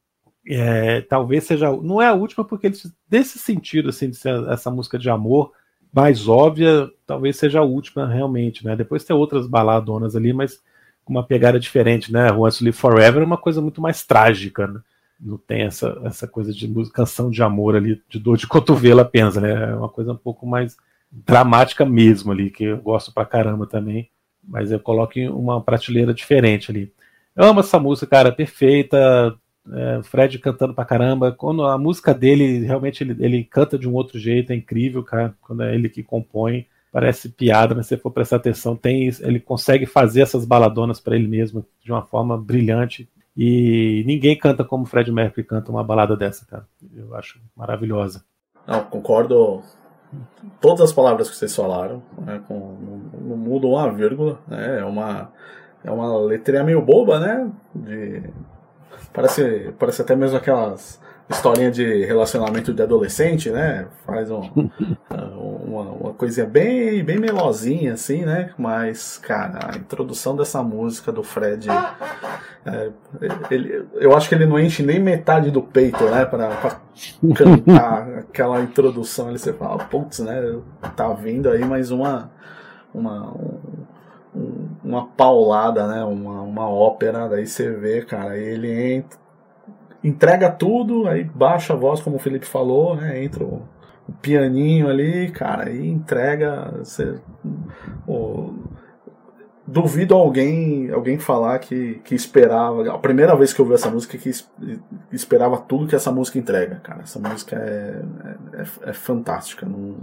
É, talvez seja. Não é a última, porque eles, nesse sentido, assim, de ser essa música de amor mais óbvia, talvez seja a última realmente, né? Depois tem outras baladonas ali, mas com uma pegada diferente, né? Once Live Forever é uma coisa muito mais trágica, né? Não tem essa, essa coisa de canção de amor ali, de dor de cotovelo apenas, né? É uma coisa um pouco mais dramática mesmo ali, que eu gosto pra caramba também mas eu coloco em uma prateleira diferente ali. Eu amo essa música, cara, perfeita. É, Fred cantando pra caramba. Quando a música dele, realmente, ele, ele canta de um outro jeito, é incrível, cara. Quando é ele que compõe, parece piada, mas se for prestar atenção, tem ele consegue fazer essas baladonas para ele mesmo de uma forma brilhante. E ninguém canta como Fred Mercury canta uma balada dessa, cara. Eu acho maravilhosa. Não, concordo todas as palavras que vocês falaram, né, com, não, muda uma vírgula, né, é uma é uma letrinha meio boba, né, de parece parece até mesmo aquelas historinha de relacionamento de adolescente, né, faz um, uma, uma coisinha bem bem melosinha assim, né, mas cara a introdução dessa música do Fred é, ele, eu acho que ele não enche nem metade do peito, né, pra, pra cantar aquela introdução. Ali, você fala, putz, né, tá vindo aí mais uma uma, um, uma paulada, né, uma, uma ópera, daí você vê, cara, ele entra, entrega tudo, aí baixa a voz, como o Felipe falou, né, entra o, o pianinho ali, cara, e entrega, você, duvido alguém alguém falar que, que esperava a primeira vez que eu ouvi essa música que es- esperava tudo que essa música entrega cara essa música é, é, é fantástica não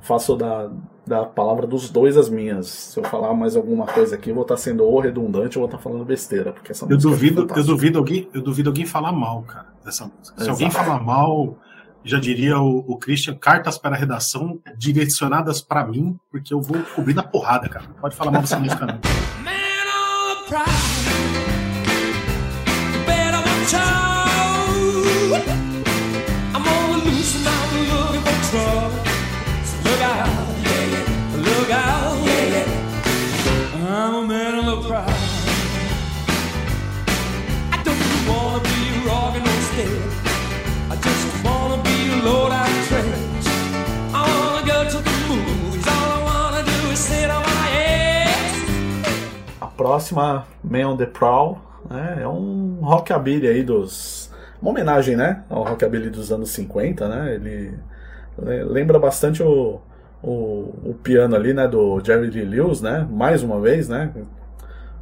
faço da, da palavra dos dois as minhas se eu falar mais alguma coisa aqui eu vou estar sendo ou redundante ou vou estar falando besteira porque essa Eu música é duvido, eu fantástica. duvido alguém, eu duvido alguém falar mal, cara, dessa música. Se Exato. alguém falar mal, já diria o, o Christian, cartas para redação direcionadas para mim, porque eu vou cobrir na porrada, cara. Pode falar mal dessa música, não. Man on the. Better watch out. Próxima, Man on the Prowl, né, é um rockabilly aí dos... Uma homenagem, né, ao rockabilly dos anos 50, né, ele le- lembra bastante o, o, o piano ali, né, do Jerry Lee Lewis, né, mais uma vez, né,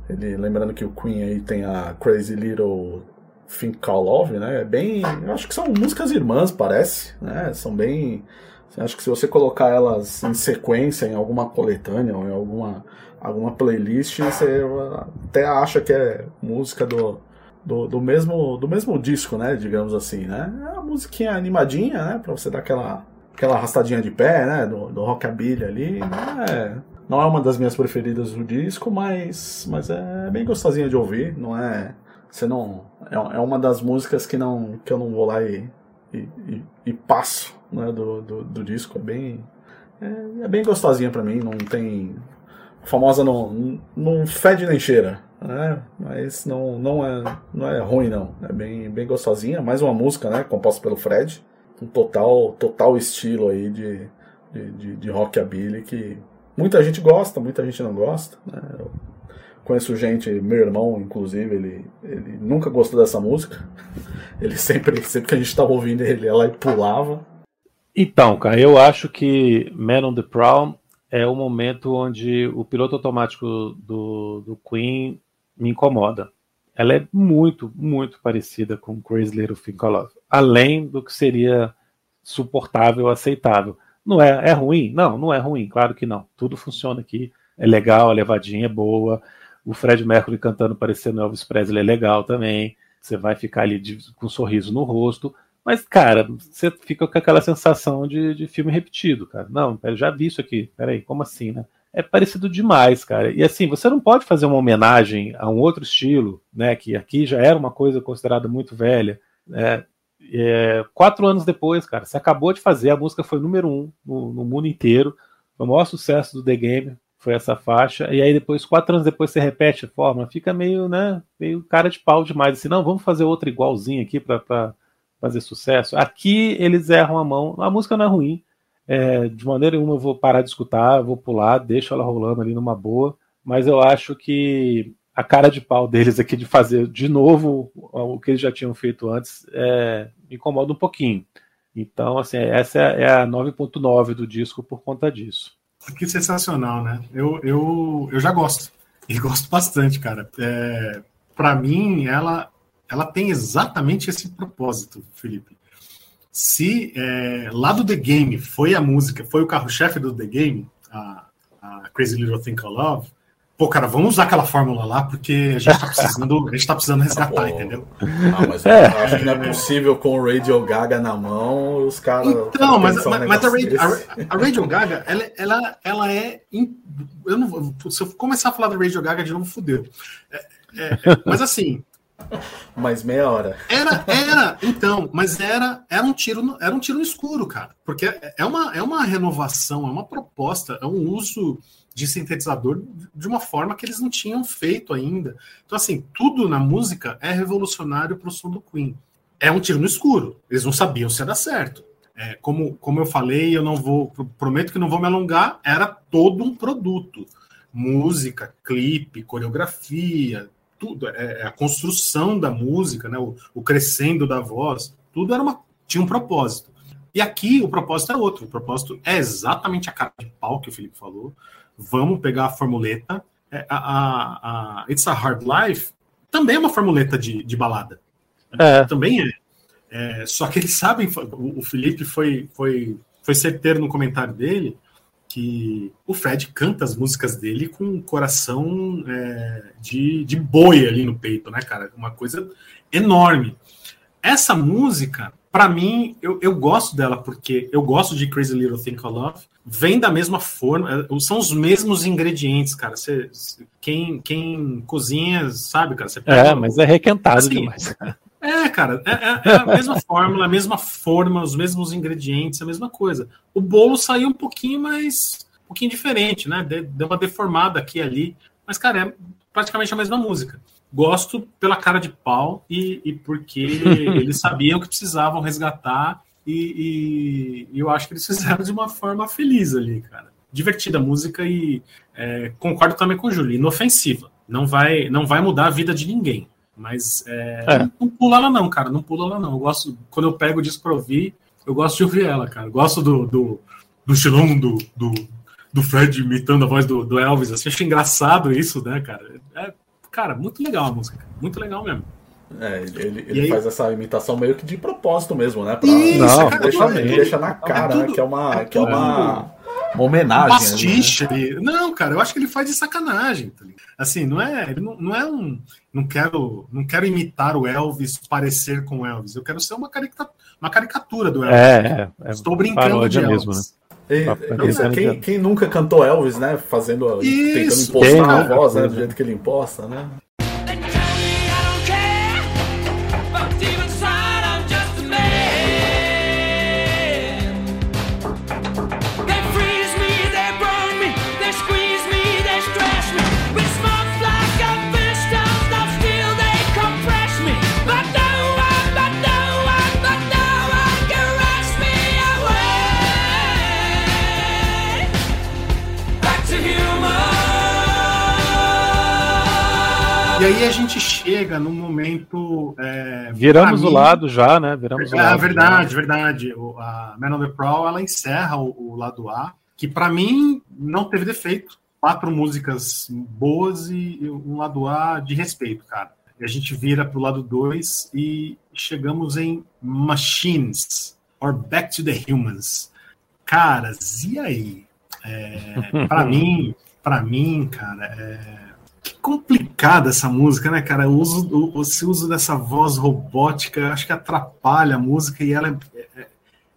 ele, lembrando que o Queen aí tem a Crazy Little Thing Call Love, né, é bem, eu acho que são músicas irmãs, parece, né, são bem, acho que se você colocar elas em sequência em alguma coletânea ou em alguma alguma playlist, você até acha que é música do, do, do mesmo do mesmo disco, né, digamos assim, né? É uma musiquinha animadinha, né, para você dar aquela aquela arrastadinha de pé, né, do, do rockabilly ali, não é, não é uma das minhas preferidas do disco, mas mas é bem gostosinha de ouvir, não é você não é, é uma das músicas que não que eu não vou lá e, e, e- e passo, né, do, do, do disco, é bem é, é bem gostosinha pra mim, não tem famosa não, não fede nem cheira, né? Mas não, não, é, não é ruim não, é bem, bem gostosinha. Mais uma música, né? Composta pelo Fred, um total, total estilo aí de, de, de, de rockabilly que muita gente gosta, muita gente não gosta, né? Eu conheço gente, meu irmão inclusive, ele, ele nunca gostou dessa música. Ele sempre, sempre que a gente tava ouvindo ele ia lá e pulava. Então, cara, eu acho que Man on the Prowl é o momento onde o piloto automático do, do Queen me incomoda. Ela é muito, muito parecida com Crazy Little Thing. Além do que seria suportável, aceitável. Não é, é ruim? Não, não é ruim, claro que não. Tudo funciona aqui. É legal, a levadinha é boa. O Fred Mercury cantando parecendo Elvis Presley é legal também. Você vai ficar ali de- com um sorriso no rosto. Mas, cara, você fica com aquela sensação de, de filme repetido, cara. Não, eu já vi isso aqui. Peraí, como assim, né? É parecido demais, cara. E assim, você não pode fazer uma homenagem a um outro estilo, né? Que aqui já era uma coisa considerada muito velha, né? É, quatro anos depois, cara, você acabou de fazer, a música foi número um no, no mundo inteiro. Foi o maior sucesso do The Game, foi essa faixa. E aí depois, quatro anos depois, você repete a fórmula, fica meio, né? Meio cara de pau demais. Assim, não, vamos fazer outra igualzinha aqui pra. Fazer sucesso. Aqui eles erram a mão. A música não é ruim. É, de maneira nenhuma eu vou parar de escutar, vou pular, deixo ela rolando ali numa boa. Mas eu acho que a cara de pau deles aqui de fazer de novo o que eles já tinham feito antes é, me incomoda um pouquinho. Então, assim, essa é a 9.9 do disco por conta disso. Que sensacional, né? Eu, eu, eu já gosto. E gosto bastante, cara. É, para mim, ela, ela tem exatamente esse propósito, Felipe. Se é, lá do The Game foi a música, foi o carro-chefe do The Game, a, a Crazy Little Thing Called Love, pô, cara, vamos usar aquela fórmula lá, porque a gente tá precisando, a gente tá precisando resgatar, Pô. entendeu? Ah, mas É. eu acho que não é possível com o Radio Gaga na mão, os caras. Então, mas, um mas, mas a, Radio, a, a Radio Gaga, ela, ela, ela é. in- eu não, se eu começar a falar da Radio Gaga de novo, fudeu. É, é, é, mas assim, Mais meia hora. era, era, então, mas era, era um tiro, no, era um tiro no escuro, cara. Porque é uma, é uma renovação, é uma proposta, é um uso de sintetizador de uma forma que eles não tinham feito ainda. Então, assim, tudo na música é revolucionário para o som do Queen. É um tiro no escuro. Eles não sabiam se ia dar certo. É, como, como eu falei, eu não vou, prometo que não vou me alongar, era todo um produto. Música, clipe, coreografia, tudo, é, é a construção da música, né, o, o crescendo da voz, tudo era uma, tinha um propósito. E aqui o propósito é outro. O propósito é exatamente a cara de pau que o Felipe falou. Vamos pegar a formuleta. É, a, a, a It's a Hard Life também é uma formuleta de, de balada. É, Também é. É, só que eles sabem, o, o Felipe foi, foi, foi certeiro no comentário dele que o Fred canta as músicas dele com um coração é, de, de boi ali no peito, né, cara? Uma coisa enorme. Essa música, para mim, eu, eu gosto dela porque eu gosto de Crazy Little Thing Called Love. Vem da mesma forma, é, são os mesmos ingredientes, cara. Você, quem, quem cozinha sabe, cara. Você é, pega- mas é requentado Assim, demais. é, cara, é, é- é a mesma fórmula, a mesma forma, os mesmos ingredientes, a mesma coisa. O bolo saiu um pouquinho mais, um pouquinho diferente, né? De- Deu uma deformada aqui e ali, Mas, cara, é praticamente a mesma música. Gosto pela cara de pau e, e porque eles sabiam que precisavam resgatar e, e- e eu acho que eles fizeram de uma forma feliz ali, cara. Divertida a música e é, concordo também com o Júlio, inofensiva. Não vai, não vai mudar a vida de ninguém. Mas é, É. Não, pula ela não, cara. Não pula ela não. Eu gosto, quando eu pego o disco pra ouvir, eu gosto de ouvir ela, cara. Eu gosto do, do, do estilão do, do, do Fred imitando a voz do, do Elvis. Assim, acho engraçado isso, né, cara? É, cara, muito legal a música. Muito legal mesmo. É, ele, ele, aí- faz essa imitação meio que de propósito mesmo, né? Pra, Isso, Não, cara, deixa, é tudo- deixa na cara, é tudo- né? Que é uma, é que é uma, uma um homenagem. ali, né? pastiche ali. Não, cara, eu acho que ele faz de sacanagem. Tá assim, não é, ele não, não é um. Não quero, não quero imitar o Elvis, parecer com o Elvis. Eu quero ser uma caricatura, uma caricatura do Elvis. É, é, é Estou brincando de Elvis. mesmo, né? E- Papo- pois é, quem, quem nunca cantou Elvis, né? Fazendo, Isso, tentando impostar quem a voz, né? Do né? jeito que ele imposta, né? E aí a gente chega num momento. é, Viramos pra o mim- lado já, né? Viramos o É lado. verdade, verdade. O, a Man on the Prowl ela encerra o, o lado A, que pra mim não teve defeito. Quatro músicas boas e e um lado A de respeito, cara. E a gente vira pro lado 2 e chegamos em Machines, or Back to the Humans. Caras, e aí? É, para mim, para mim, cara, é, que complicada essa música, né, cara? O uso, o, esse uso dessa voz robótica, acho que atrapalha a música e ela é, é-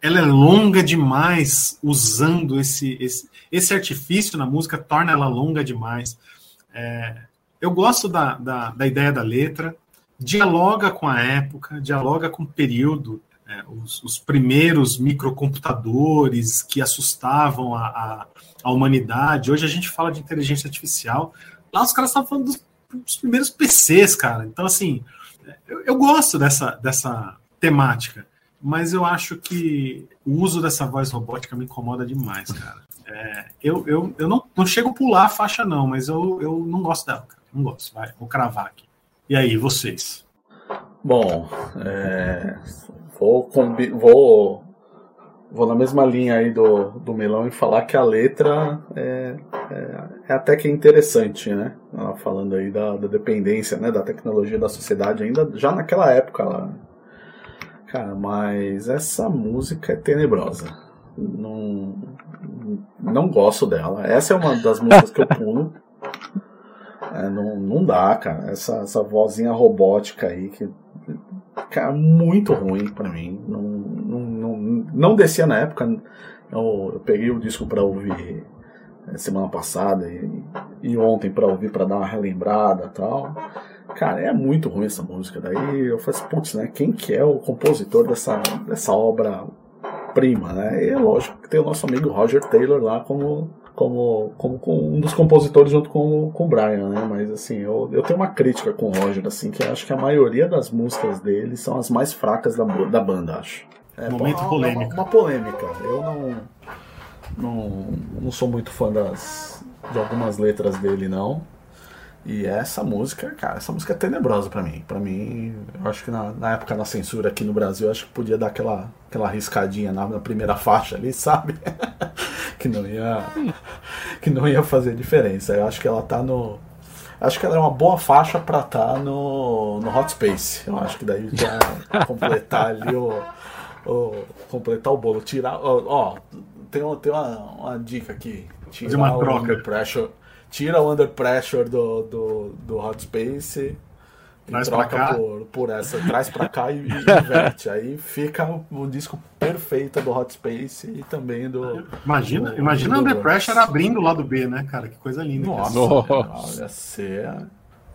ela é longa demais usando esse, esse, esse artifício na música, torna ela longa demais. É, eu gosto da, da, da ideia da letra, dialoga com a época, dialoga com o período, é, os, os primeiros microcomputadores que assustavam a, a, a humanidade. Hoje a gente fala de inteligência artificial. Lá os caras estavam falando dos, dos primeiros PCs, cara. Então, assim, eu, eu gosto dessa, dessa temática, mas eu acho que o uso dessa voz robótica me incomoda demais, cara. É, eu eu, eu não, não chego a pular a faixa, não, mas eu, eu não gosto dela, cara. Não gosto, vai, vou cravar aqui. E aí, vocês? Bom, é, vou, vou, vou na mesma linha aí do, do Melão e falar que a letra é, é, é até que interessante, né? Ela falando aí da, da dependência, né? Da tecnologia da sociedade, ainda já naquela época lá. Cara, mas essa música é tenebrosa. Não, não gosto dela. Essa é uma das músicas que eu pulo. É, não, não dá, cara. Essa, essa vozinha robótica aí que. Cara, muito ruim pra mim. Não, não, não, não descia na época. Eu, eu peguei o disco pra ouvir é, semana passada e, e ontem pra ouvir pra dar uma relembrada tal. Cara, é muito ruim essa música. Daí eu falei assim, putz, né? Quem que é o compositor dessa, dessa obra prima, né? E é lógico que tem o nosso amigo Roger Taylor lá como, como, como, como um dos compositores junto com, com o Brian, né? Mas assim, eu, eu tenho uma crítica com o Roger, assim, que eu acho que a maioria das músicas dele são as mais fracas da, da banda, acho. É, Momento uma- polêmica. Uma, uma polêmica. Eu não, não, não sou muito fã das, de algumas letras dele, não. E essa música, cara, essa música é tenebrosa pra mim. Pra mim, eu acho que na, na época da censura aqui no Brasil, eu acho que podia dar aquela, aquela riscadinha na, na primeira faixa ali, sabe? que não ia que não ia fazer diferença. Eu acho que ela tá no acho que ela é uma boa faixa pra estar no, no Hot Space. Eu acho que daí já completar ali o, o completar o bolo, tirar, ó, ó, tem, tem uma, uma dica aqui, tirar Fazer uma troca. Pressure, tira o Under Pressure do, do, do Hot Space e Traz pra troca cá. por, por essa, traz pra cá e, e inverte. Aí fica o disco perfeito do Hot Space e também do. Imagina, do- imagina do Under. Pressure abrindo o lado B, né, cara? Que coisa linda. Nossa, Nossa. ia ser,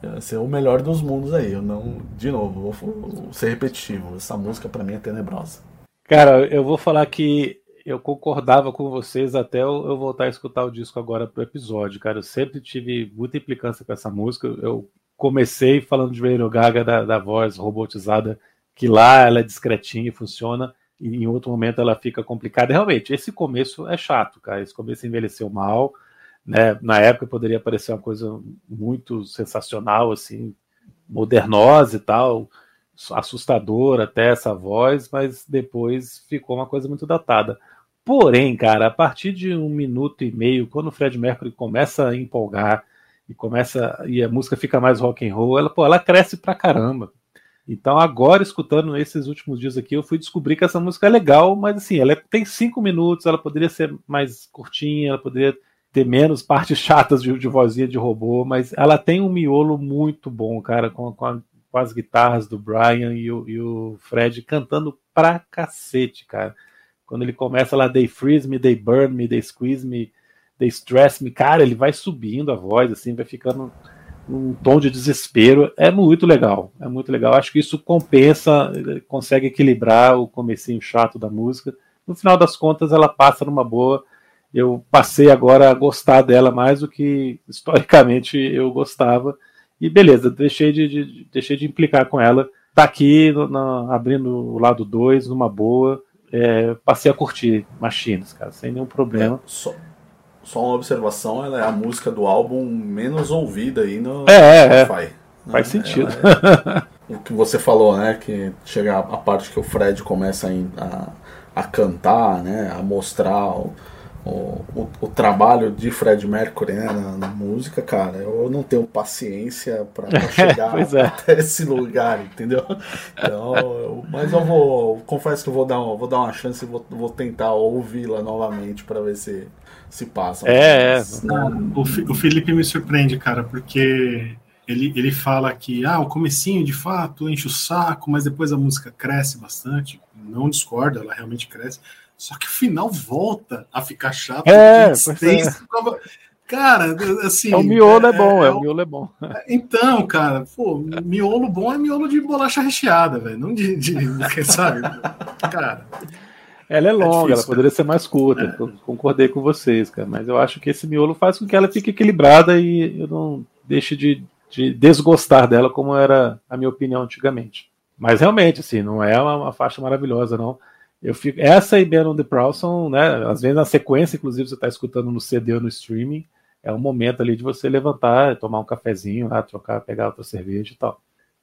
ia ser o melhor dos mundos aí. Eu não, de novo, vou, vou ser repetitivo. Essa música pra mim é tenebrosa. Cara, eu vou falar que eu concordava com vocês até eu, eu voltar a escutar o disco agora pro episódio, cara. Eu sempre tive muita implicância com essa música. Eu comecei falando de Radio Gaga da, da voz robotizada, que lá ela é discretinha e funciona, e em outro momento ela fica complicada. Realmente, esse começo é chato, cara. Esse começo envelheceu mal. Né? Na época poderia parecer uma coisa muito sensacional, assim, modernosa e tal, assustadora até essa voz, mas depois ficou uma coisa muito datada. Porém, cara, a partir de um minuto e meio, quando o Fred Mercury começa a empolgar e começa e a música fica mais rock and roll, ela, pô, ela cresce pra caramba. Então agora escutando esses últimos dias aqui, eu fui descobrir que essa música é legal, mas assim, ela tem cinco minutos, ela poderia ser mais curtinha, ela poderia ter menos partes chatas de, de vozinha de robô, mas ela tem um miolo muito bom, cara, com, com, a, com as guitarras do Brian e o, e o Fred cantando pra cacete, cara. Quando ele começa lá, they freeze me, they burn me, they squeeze me, they stress me, cara, ele vai subindo a voz, assim, vai ficando num tom de desespero. É muito legal, é muito legal. Acho que isso compensa, consegue equilibrar o comecinho chato da música. No final das contas, ela passa numa boa. Eu passei agora a gostar dela mais do que historicamente eu gostava. E beleza, deixei de, de deixei de implicar com ela. Tá aqui no, no, abrindo o lado 2, numa boa é, passei a curtir Machines, cara, sem nenhum problema. É, só, só, uma observação, ela é a música do álbum menos ouvida aí no é, Spotify. É, né? Faz sentido. É, o que você falou, né? Que chega a parte que o Fred começa a, a cantar, né? A mostrar o, o, o, o, trabalho de Fred Mercury né, na, na, música, cara, eu não tenho paciência para chegar é. até esse lugar, entendeu? Então, eu, mas eu vou, confesso que eu vou dar, vou dar uma chance e vou, vou tentar ouvi-la novamente para ver se se passa. É, mas, é. o, o Felipe me surpreende, cara, porque ele, ele fala que ah, o comecinho de fato enche o saco, mas depois a música cresce bastante. Não discorda, ela realmente cresce. Só que o final volta a ficar chato. É, é. Cara, assim. É, o miolo é, é bom, é, é, o miolo é bom. Então, cara, pô, miolo bom é miolo de bolacha recheada, velho. Não de, de, de sabe? Cara. Ela é longa, é difícil, ela poderia ser mais curta. É. Concordei com vocês, cara. Mas eu acho que esse miolo faz com que ela fique equilibrada e eu não deixe de, de desgostar dela, como era a minha opinião antigamente. Mas realmente, assim, não é uma, uma faixa maravilhosa, não. Eu fico, essa e Ben on the Prowl são, né? Às vezes na sequência, inclusive, você está escutando no CD ou no streaming, é um momento ali de você levantar, tomar um cafezinho, lá, trocar, pegar outra cerveja e tal.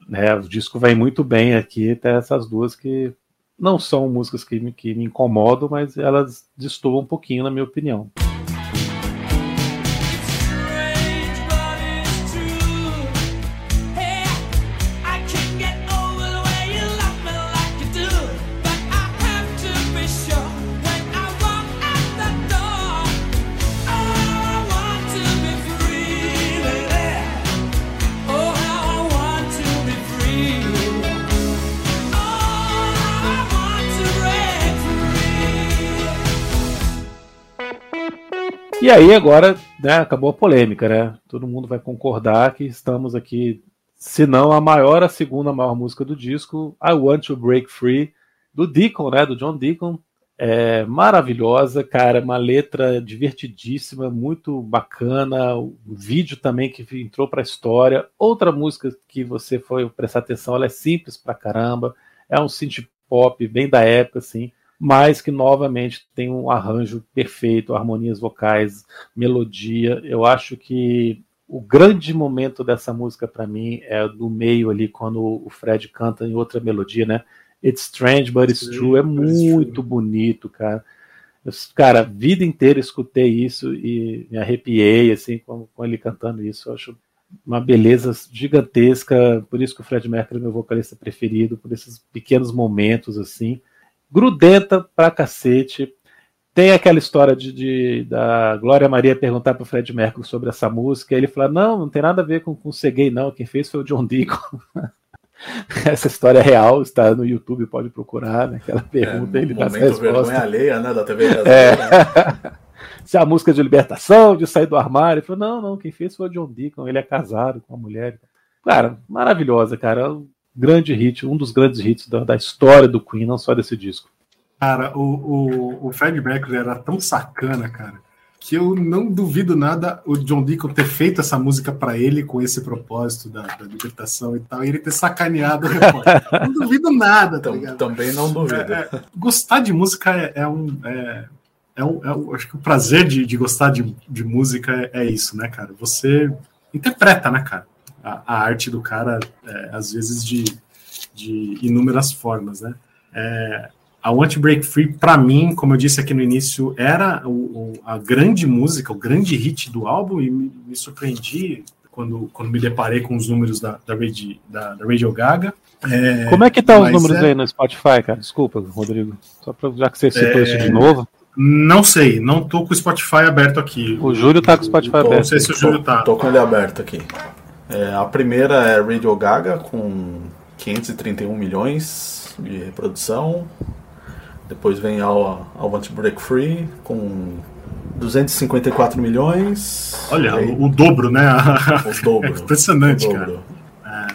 Né, o disco vem muito bem aqui, até essas duas que não são músicas que me, que me incomodam, mas elas destoam um pouquinho, na minha opinião. E aí agora, né, acabou a polêmica, né? Todo mundo vai concordar que estamos aqui, se não a maior, a segunda maior música do disco, I Want to Break Free, do Deacon, né, do John Deacon. É maravilhosa, cara, uma letra divertidíssima, muito bacana, o vídeo também que entrou para a história. Outra música que você foi prestar atenção, ela é simples pra caramba, é um synth pop bem da época, assim mas que novamente tem um arranjo perfeito, harmonias vocais, melodia. Eu acho que o grande momento dessa música para mim é do meio ali, quando o Fred canta em outra melodia, né? It's strange, but it's true. É muito bonito, cara. Eu, cara, a vida inteira escutei isso e me arrepiei, assim, com, com ele cantando isso. Eu acho uma beleza gigantesca. Por isso que o Fred Mercury é meu vocalista preferido, por esses pequenos momentos, assim grudenta pra cacete. Tem aquela história de, de da Glória Maria perguntar para o Fred Mercury sobre essa música, e ele fala: Não, não tem nada a ver com, com ser gay, não. Quem fez foi o John Deacon. essa história é real, está no YouTube, pode procurar, né? Aquela pergunta, é, ele dá essa resposta. vergonha alheia, né, da TV É. Se é a música de libertação, de sair do armário, ele falou, não, não, quem fez foi o John Deacon, ele é casado com uma mulher. Cara, maravilhosa, cara grande hit, um dos grandes hits da, da, história do Queen, não só desse disco. Cara, o, o, o Fred Mercury era tão sacana, cara, que eu não duvido nada o John Deacon ter feito essa música pra ele com esse propósito da, da libertação e tal, e ele ter sacaneado o repórter. não duvido nada, tá ligado? também não duvido. É, é, gostar de música é, é um. É, é um é um- acho que o prazer de, de gostar de, de música é, é isso, né, cara? Você interpreta, né, cara? A, a arte do cara, é, às vezes, de, de inúmeras formas, né? É, a Want to Break Free, pra mim, como eu disse aqui no início, era o, o- a grande música, o grande hit do álbum, e me, me surpreendi quando, quando me deparei com os números da, da, Radio, da, da Radio Gaga. É, Como é que tá os números é- aí no Spotify, cara? Desculpa, Rodrigo. Só pra, já que você citou É, isso de novo. Não sei, não tô com o Spotify aberto aqui. O Júlio tá com o Spotify Tô- Não aberto. sei se o Júlio tá. Tô com ele aberto aqui. É, a primeira é Radio Gaga com 531 milhões de reprodução. Depois vem a, a Want to Break Free com 254 milhões. Olha, E aí, o, o dobro, né? o dobro. É impressionante, o cara. dobro.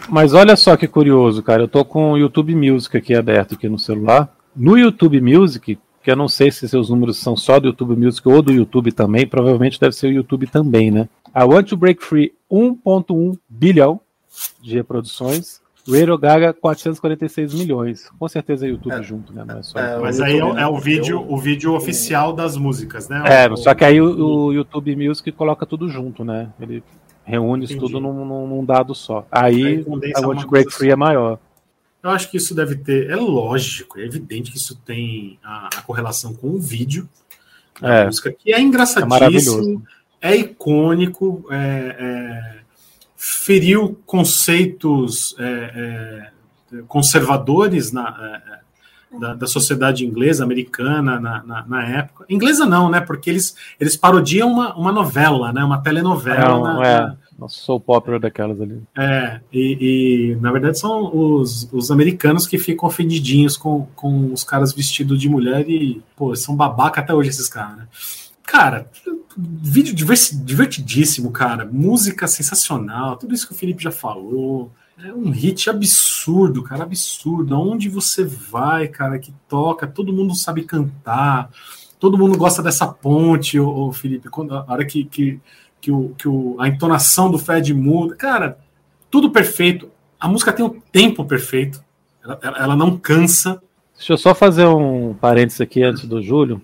Mas olha só que curioso, cara. Eu tô com o YouTube Music aqui aberto aqui no celular. No YouTube Music, que eu não sei se seus números são só do YouTube Music ou do YouTube também, provavelmente deve ser o YouTube também, né? A Want to Break Free 1.1 bilhão de reproduções. Radio Gaga 446 milhões. Com certeza é YouTube É. junto, né? Não é só É, Mas o aí é, o- é o vídeo, o vídeo oficial das músicas, né? É, O- só que aí o, o YouTube Music coloca tudo junto, né? Ele reúne isso Entendi. tudo num, num- num dado só. Aí a Want Break Free é maior. Eu acho que isso deve ter. É lógico, é evidente que isso tem a, a correlação com o vídeo da É. música, que é É engraçadíssimo, maravilhoso. É, icônico, é- é, feriu conceitos é, é, conservadores na, é, da, da sociedade inglesa, americana, na, na- na época. Inglesa não, né? Porque eles, eles parodiam uma, uma novela, né? Uma telenovela. Não, na- é. na- sou popular daquelas ali. é, e, e, na verdade são os, os americanos que ficam ofendidinhos com, com os caras vestidos de mulher e, pô, são babaca até hoje esses caras, né? Cara, vídeo divertidíssimo, cara. Música sensacional, tudo isso que o Felipe já falou. É um hit absurdo, cara, absurdo. Aonde você vai, cara, que toca, todo mundo sabe cantar, todo mundo gosta dessa ponte, ô, ô, Felipe. Quando, a hora que, que, que, o, que o, a entonação do Fred muda, cara, tudo perfeito. A música tem o tempo perfeito, ela- ela não cansa. Deixa eu só fazer um parênteses aqui antes do Júlio.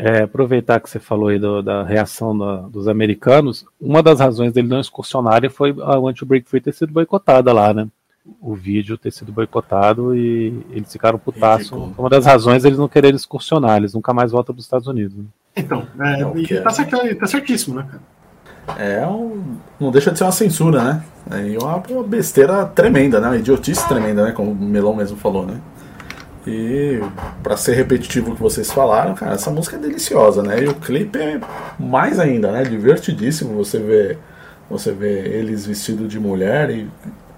É, aproveitar que você falou aí do- da reação da- dos americanos. Uma das razões dele não excursionarem foi a Want to Break Free ter sido boicotada lá, né? O vídeo ter sido boicotado e eles ficaram putaço. Uma das razões eles não quererem excursionar, eles nunca mais voltam para os Estados Unidos. né? Então, é, É que é. tá, certo- tá certíssimo, né, cara? É um, não deixa de ser uma censura, né? É uma, uma besteira tremenda, né? Uma idiotice tremenda, né? Como o Melão mesmo falou, né? E pra ser repetitivo o que vocês falaram, cara, essa música é deliciosa, né? E o clipe é mais ainda, né? Divertidíssimo você vê, você vê eles vestidos de mulher e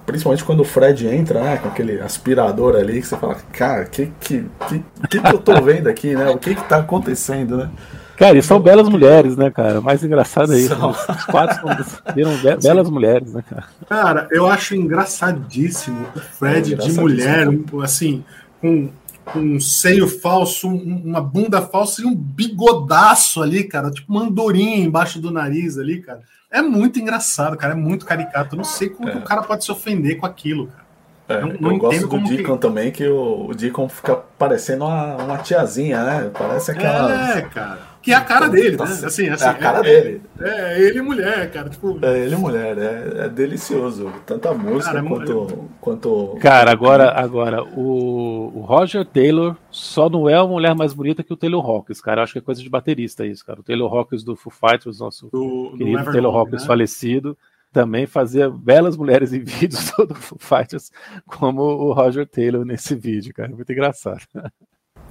principalmente quando o Fred entra, né? Com aquele aspirador ali que você fala, cara, que que, que, que, que eu tô vendo aqui, né? O que que tá acontecendo, né? Cara, e são belas mulheres, né, cara? O mais engraçado é isso. São. Os quatro viram be- belas mulheres, né, cara? Cara, eu acho engraçadíssimo o Fred É, de engraçadíssimo. mulher, um- assim, com um seio falso, um- uma bunda falsa e um bigodaço ali, cara, tipo uma andorinha embaixo do nariz ali, cara. É muito engraçado, cara, é muito caricato. Eu não sei como É. o cara pode se ofender com aquilo, cara. É, Não- não eu gosto do como que- Deacon também, que o, o Deacon fica parecendo uma, uma tiazinha, né? Parece aquela. É, cara. Que é a cara dele, né? Assim, assim, é a cara é, dele. É, é ele e mulher, cara. Tipo, É ele e mulher, é, é delicioso. Tanto a música Cara, é quanto, quanto. Cara, agora, agora o, o Roger Taylor só não é a mulher mais bonita que o Taylor Hawkins, cara. Eu acho que é coisa de baterista isso, cara. O Taylor Hawkins do Foo Fighters, nosso do, do querido Everlong, Taylor Hawkins né? falecido, também fazia belas mulheres em vídeos do Foo Fighters, como o Roger Taylor nesse vídeo, cara. Muito engraçado.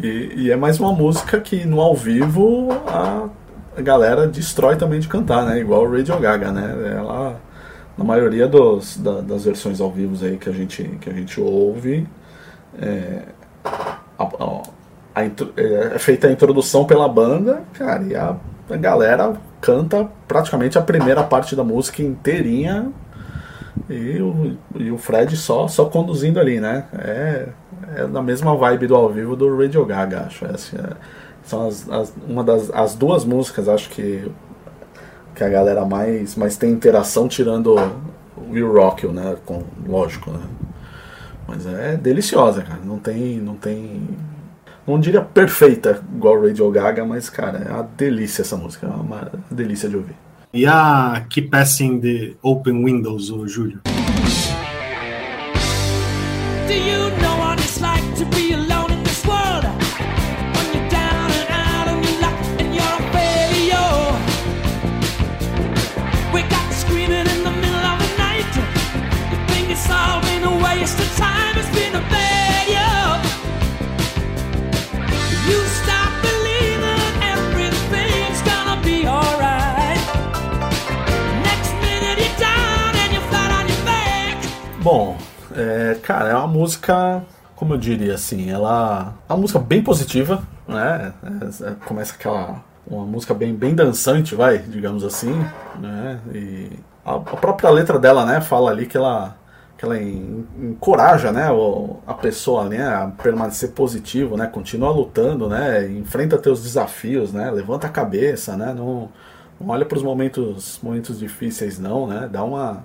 E, e é mais uma música que no ao vivo a, a galera destrói também de cantar, né? Igual o Radio Gaga, né? Ela, na maioria dos, da- das versões ao vivo aí que a gente, que a gente ouve, é, a, a- a intro- é feita a introdução pela banda, cara, e a, a galera canta praticamente a primeira parte da música inteirinha e o, e o Fred só, só conduzindo ali, né? É é na mesma vibe do ao vivo do Radio Gaga, acho. É, assim, é, são as, as- uma das as duas músicas, acho que que a galera mais, mais tem interação tirando o Will Rock, né? Com, lógico, né? Mas é deliciosa, cara. Não tem, não tem, não diria perfeita igual Radio Gaga, mas cara, é uma delícia essa música, é uma delícia de ouvir. E a Keep Passing the Open Windows, o Júlio? Do you Bom, é, cara, é uma música, como eu diria assim, ela é uma música bem positiva, né? É, é, começa aquela uma música bem, bem dançante, vai, digamos assim, né? E a, a própria letra dela, né, fala ali que ela que ela en- encoraja, né, a pessoa, né, a permanecer positivo, né, continua lutando, né, enfrenta teus desafios, né, levanta a cabeça, né, não, não olha para os momentos momentos difíceis não, né, dá uma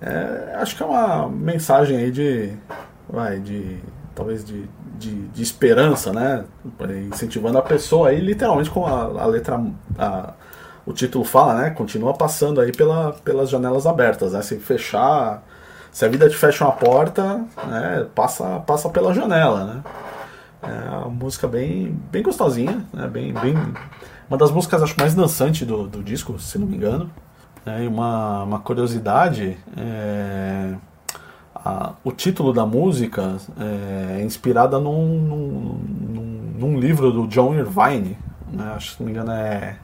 é, acho que é uma mensagem aí de. Vai, de. Talvez de, de, de esperança, né? Incentivando a pessoa aí, literalmente, como a, a letra. a- o título fala, né? Continua passando aí pela, pelas janelas abertas, né? Se fechar. Se a vida te fecha uma porta, né? Passa, passa pela janela, né? É uma música bem, bem gostosinha, né? Bem, bem, uma das músicas acho mais dançante do, do disco, se não me engano. né? E uma, uma curiosidade, é, a- o título da música é inspirada num, num, num- num livro do John Irvine, né? acho que se não me engano é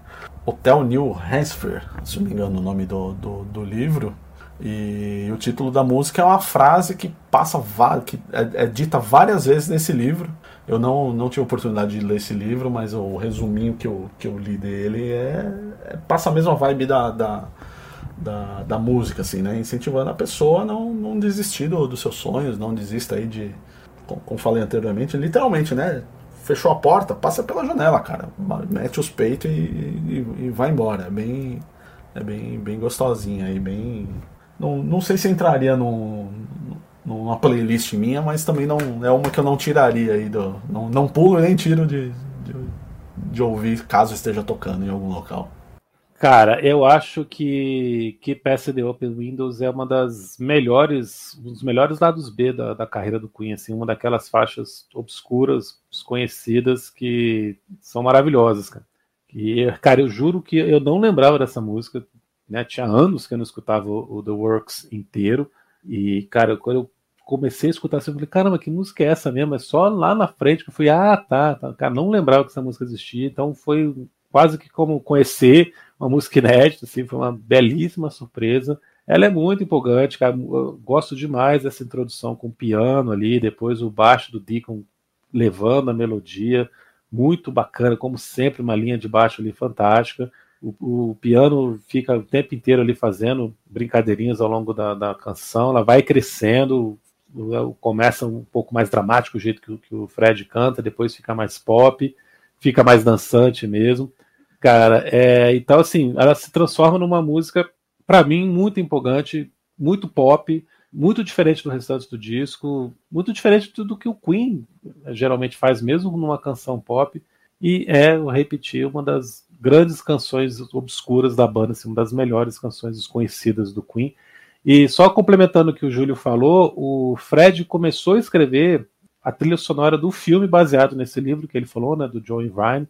Hotel New Hampshire, se não me engano o nome do, do, do livro. E o título da música é uma frase que passa que é, é dita várias vezes nesse livro. Eu não, não tive oportunidade de ler esse livro, mas o resuminho que eu, que eu li dele é, é- passa a mesma vibe da, da, da, da música, assim, né? Incentivando a pessoa a não, não desistir do- dos seus sonhos, não desista aí de. Como, como falei anteriormente, literalmente, né? Fechou a porta, passa pela janela, cara. Mete os peitos e, e, e vai embora. É bem. É bem, bem gostosinha aí, bem. Não, não sei se entraria num, numa playlist minha, mas também não é uma que eu não tiraria aí do. Não, não pulo nem tiro de, de, de ouvir caso esteja tocando em algum local. Cara, eu acho que que the Open Windows é uma das melhores, um dos melhores lados B da, da carreira do Queen, assim, uma daquelas faixas obscuras, desconhecidas que são maravilhosas, cara. E, cara, eu juro que eu não lembrava dessa música, né? Tinha anos que eu não escutava o, o The Works inteiro. E, cara, quando eu comecei a escutar assim, eu falei, caramba, que música é essa mesmo? É só lá na frente que eu fui, ah, tá, tá. Cara, não lembrava que essa música existia, então foi quase que como conhecer uma música inédita, assim, foi uma belíssima surpresa. Ela é muito empolgante, cara. Gosto demais dessa introdução com o piano ali, depois o baixo do Deacon levando a melodia, muito bacana, como sempre, uma linha de baixo ali fantástica. O, o piano fica o tempo inteiro ali fazendo brincadeirinhas ao longo da, da canção, ela vai crescendo, o- começa um pouco mais dramático o jeito que, que o Fred canta, depois fica mais pop, fica mais dançante mesmo. Cara, é, então assim, ela se transforma numa música, para mim, muito empolgante, muito pop, muito diferente do restante do disco, muito diferente do, que o Queen eh, geralmente faz, mesmo numa canção pop, e é, eu repetir, uma das grandes canções obscuras da banda, assim, uma das melhores canções desconhecidas do Queen. E só complementando o que o Júlio falou, o Fred começou a escrever a trilha sonora do filme baseado nesse livro que ele falou, né, do John Irvine,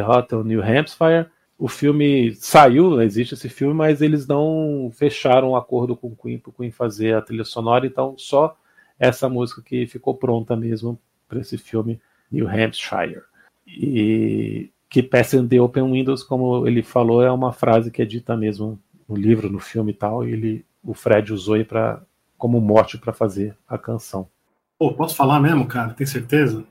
Hotel New Hampshire. O filme saiu, existe esse filme, mas eles não fecharam um acordo com o Queen para o Queen fazer a trilha sonora, então só essa música que ficou pronta mesmo para esse filme New Hampshire. E que Passing the Open Windows, como ele falou, é uma frase que é dita mesmo no livro, no filme e tal, e ele, o Fred usou pra, como mote para fazer a canção. Pô, posso falar mesmo, cara? Tem certeza?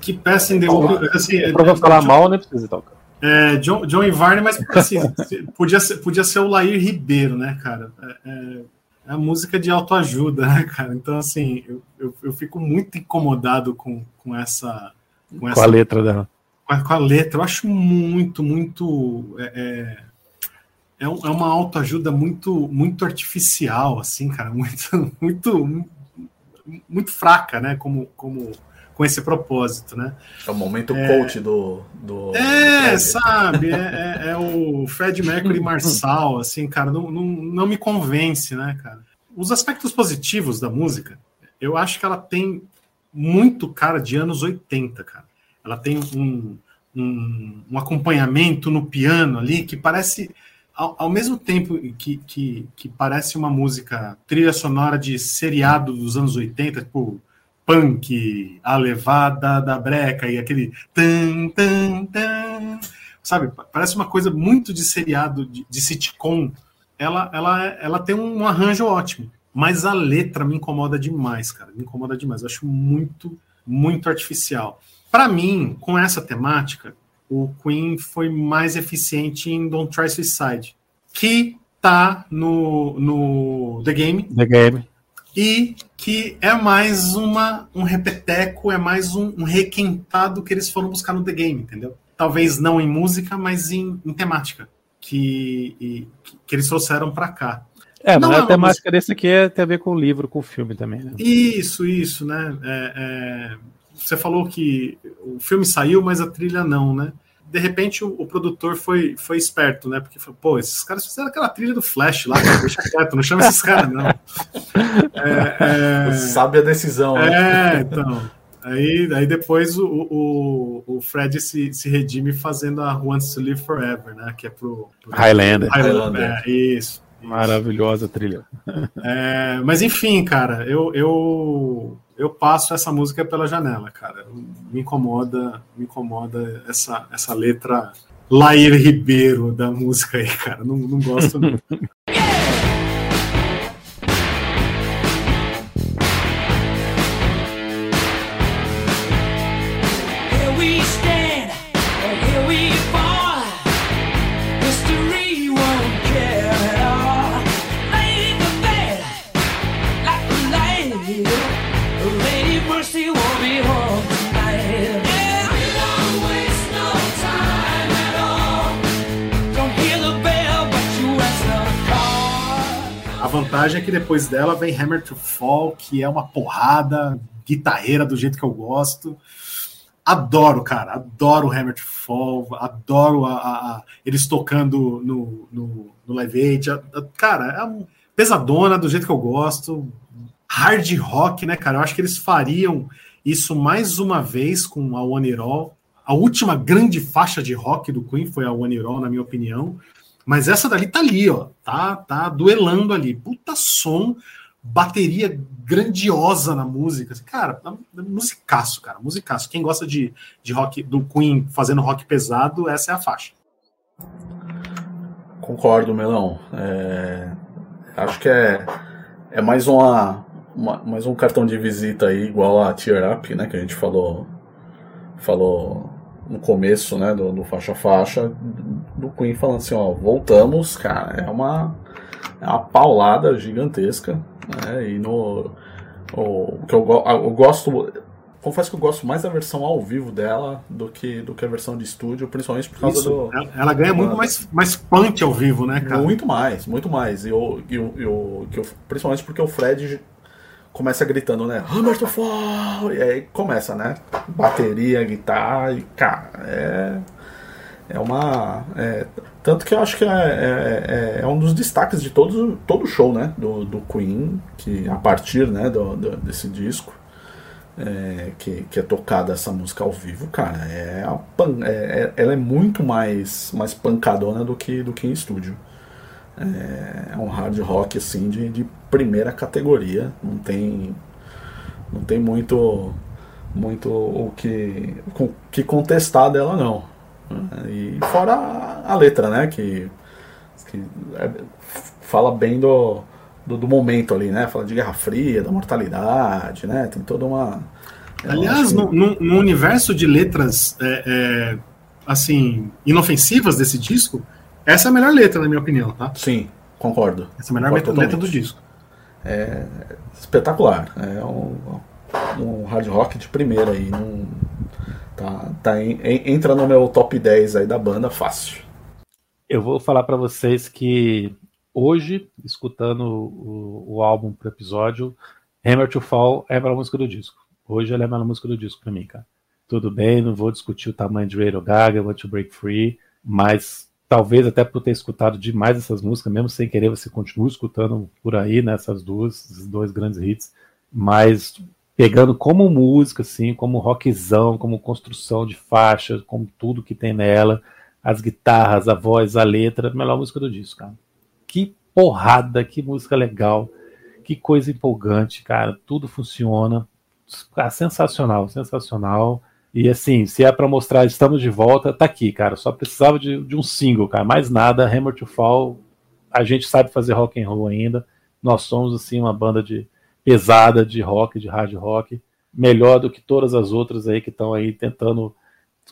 Que Passing the Open... Assim, é, Pra falar mal, nem precisa tocar. é, John, John Varney, mas assim, podia, ser, podia ser o Lair Ribeiro, né, cara? É, é, é a música de autoajuda, né, cara? Então, assim, eu, eu, eu fico muito incomodado com, com essa. Com, Com essa a letra dela. com a, com a letra. Eu acho muito, muito. É, é, é é uma autoajuda muito, muito artificial, assim, cara. Muito, muito, muito fraca, né? Como, como, com esse propósito, né? É o momento coach do. do É, do sabe? É, é- é o Fred Mercury Marçal, assim, cara, não, não, não me convence, né, cara? Os aspectos positivos da música, eu acho que ela tem muito cara de anos 80, cara. Ela tem um, um, um acompanhamento no piano ali que parece, ao, ao mesmo tempo que, que, que parece uma música trilha sonora de seriado dos anos 80, tipo punk, a levada da breca e aquele tan, tan, tan, sabe? Pa- Parece uma coisa muito de seriado, de, de sitcom. Ela, ela, ela tem um arranjo ótimo, mas a letra me incomoda demais, cara. Me incomoda demais. Eu acho muito, muito artificial. Para mim, com essa temática, o Queen foi mais eficiente em Don't Try Suicide, que tá no, no The Game, The Game. E que é mais uma, um repeteco, é mais um, um requentado que eles foram buscar no The Game, entendeu? Talvez não em música, mas em, em temática, que, e- que, eles trouxeram para cá. É, mas Não, é a temática desse aqui é, tem a ver com o livro, com o filme também, né? Isso, isso, né? É, é, você falou que o filme saiu, mas a trilha não, né? De repente o, o produtor foi, foi esperto, né? Porque falou, pô, esses caras fizeram aquela trilha do Flash lá, cara, deixa quieto, não chama esses caras, não. É, é, Sabe a decisão, né? É, então. Aí, aí depois o, o, o Fred se, se redime fazendo a Wants to Live Forever, né? Que é pro. pro Highlander. Highlander. Highlander. É, isso. Maravilhosa trilha. É, mas enfim, cara, eu, eu, eu passo essa música pela janela, cara. Me incomoda, me incomoda essa, essa letra Lair Ribeiro da música aí, cara. Não, não gosto. não. vantagem é que depois dela vem Hammer to Fall, que é uma porrada guitarreira do jeito que eu gosto. Adoro, cara, adoro Hammer to Fall, adoro a, a- a- eles tocando no, no, no Live Aid. A- cara, é um- pesadona do jeito que eu gosto. Hard rock, né, cara? Eu acho que eles fariam isso mais uma vez com a One It All. A última grande faixa de rock do Queen foi a One It All, na minha opinião. Mas essa dali tá ali, ó. Tá, tá duelando ali. Puta som, bateria grandiosa na música. Cara, musicaço, cara. Musicaço. Quem gosta de, de rock do Queen fazendo rock pesado, essa é a faixa. Concordo, Melão. É, acho que é, é mais uma, uma- mais um cartão de visita aí, igual a Tear Up, né? Que a gente falou, falou no começo, né? Do, do faixa faixa, do Queen falando assim, ó, voltamos, cara. É uma, é uma paulada gigantesca, né? E no o, que eu, eu gosto confesso que eu gosto mais da versão ao vivo dela do que do que a versão de estúdio, principalmente por causa Isso, do ela, ela ganha muito mais, mais punch ao vivo, né, cara? muito mais, muito mais. E o, e o, e que o- principalmente porque o Fred começa gritando, né? Hammer to fall! E aí começa, né? Bateria, guitarra, e cara, é. É uma. é- tanto que eu acho que é, é, é- é um dos destaques de todo, todo show, né? Do, do Queen, que a partir né, do, do- desse disco. é, que, que é tocada essa música ao vivo, cara, é, pan- é- é- ela é muito mais, mais pancadona do que, do que em estúdio. É, é um hard rock assim de, de primeira categoria, não tem não tem muito muito o que o que contestar dela não. E fora a, letra, né, que, que é- fala bem do, do, do momento ali, né? Fala de Guerra Fria, da mortalidade, né? Tem toda uma. eu Aliás, no, no- no universo de letras é, é, assim inofensivas desse disco, essa é a melhor letra, na minha opinião, tá? Sim, concordo. Essa é a melhor Concordo letra, letra do disco. É espetacular. É um, um hard rock de primeira aí. Não, tá, tá em- entra no meu top 10 aí da banda fácil. Eu vou falar pra vocês que hoje, escutando o, o álbum pro episódio, Hammer to Fall é a melhor música do disco. Hoje ela é a melhor música do disco pra mim, cara. Tudo bem, não vou discutir o tamanho de Radio Gaga, Want to Break Free, mas talvez até por ter escutado demais essas músicas, mesmo sem querer, você continua escutando por aí, né, duas, esses dois grandes hits, mas pegando como música, assim, como rockzão, como construção de faixa, como tudo que tem nela, as guitarras, a voz, a letra, melhor música do disco, cara. Que porrada, que música legal, que coisa empolgante, cara. Tudo funciona. Cara, sensacional, sensacional. E assim, se é pra mostrar estamos de volta, tá aqui, cara. Só precisava de, de um single, cara. Mais nada. Hammer to Fall. A gente sabe fazer rock and roll ainda. Nós somos assim uma banda de pesada de rock, de hard rock, melhor do que todas as outras aí que estão aí tentando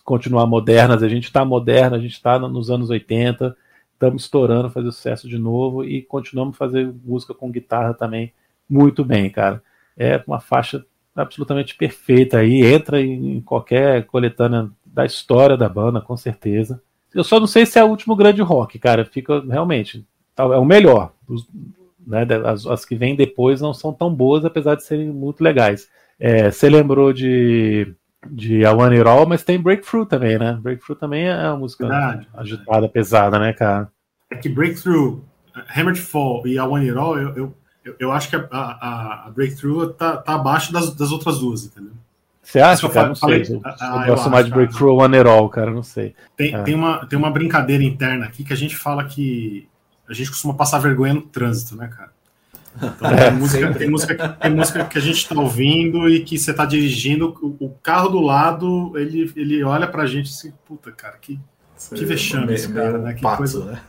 continuar modernas. A gente está moderna, a gente está nos anos 80, estamos estourando, fazer sucesso de novo e continuamos fazer música com guitarra também muito bem, cara. É uma faixa absolutamente perfeita aí, entra em qualquer coletânea da história da banda, com certeza. Eu só não sei se é o último grande rock, cara. Fica realmente é o melhor. Os, né, as, as, que vêm depois não são tão boas, apesar de serem muito legais. É, você lembrou de de A One It All, mas tem Breakthrough também, né? Breakthrough também é uma música verdade, agitada, pesada, né, cara? É que Breakthrough, Hammered Fall e A One It All, eu, eu, eu acho que a, a, a Breakthrough tá, tá abaixo das, das outras duas, entendeu? Você acha, eu cara? Não falei, sei. Eu, ah, eu gosto mais de Breakthrough It All, cara, não sei. Tem, é. tem, uma, tem uma brincadeira interna aqui que a gente fala que a gente costuma passar vergonha no trânsito, né, cara? Então, é, tem, música, tem, música, tem, música, que a gente está ouvindo e que você está dirigindo, o, o, carro do lado, ele, ele olha pra gente assim, puta, cara, que, que vexame esse cara, né? Que pato, coisa. Né?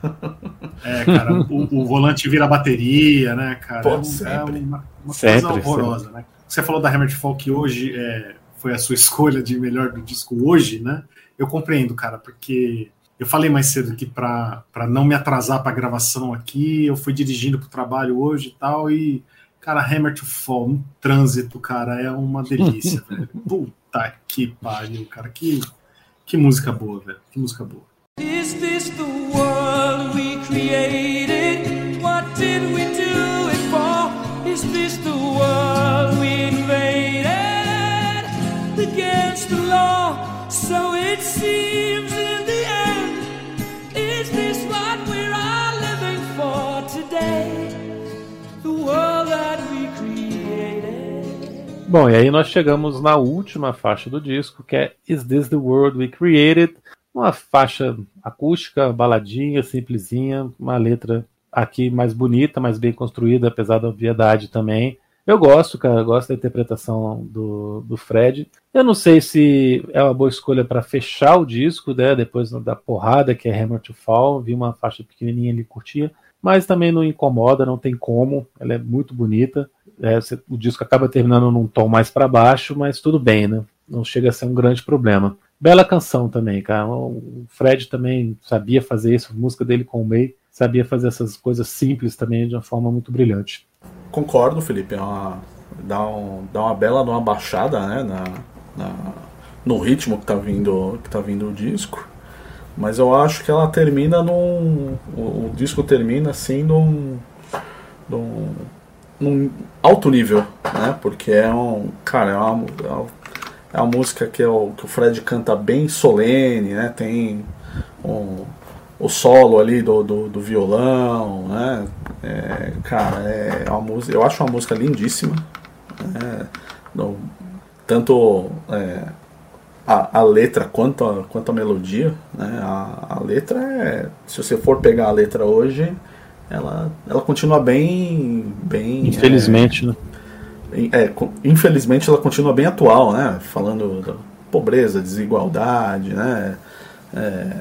É, cara, o, o, volante vira bateria, né, cara? Pô, é, sempre. uma, uma sempre, coisa horrorosa, sempre. né? Você falou da Hammer Folk hoje é, foi a sua escolha de melhor do disco hoje, né? Eu compreendo, cara, porque eu falei mais cedo que para não me atrasar para a gravação aqui, eu fui dirigindo para o trabalho hoje e tal, e, cara, Hammer to Fall no trânsito, cara, é uma delícia, velho. Puta que pariu, cara, que, que música boa, velho, que música boa. Is this the world we created? What did we do it for? Is this the world we invaded? Against the law, so it seems Bom, e aí nós chegamos na última faixa do disco, que é Is This the World We Created? Uma faixa acústica, baladinha, simplesinha, uma letra aqui mais bonita, mais bem construída, apesar da obviedade também. Eu gosto, cara, eu gosto da interpretação do, do Fred. Eu não sei se é uma boa escolha para fechar o disco, né? Depois da porrada que é Hammer to Fall, vi uma faixa pequenininha ali curtia, mas também não incomoda, não tem como. Ela é muito bonita. É, o disco acaba terminando num tom mais para baixo, mas tudo bem, né? Não chega a ser um grande problema. Bela canção também, cara. O Fred também sabia fazer isso, a música dele com o May sabia fazer essas coisas simples também de uma forma muito brilhante. Concordo, Felipe. É uma, dá, um, dá uma bela uma baixada né, na, na, no ritmo que tá, vindo, que tá vindo o disco. Mas eu acho que ela termina num. O, o disco termina assim num, num, num alto nível, né? Porque é um. Cara, é uma, é uma música que, é o, que o Fred canta bem solene, né? Tem um, o solo ali do, do, do violão, né? É, cara, é uma música, eu acho uma música lindíssima. Né? No, tanto é, a, a, letra quanto a, quanto a melodia. Né? A, a, letra é. Se você for pegar a letra hoje, ela, ela continua bem. bem Infelizmente, né? É, infelizmente ela continua bem atual, né? Falando da pobreza, desigualdade, né? É,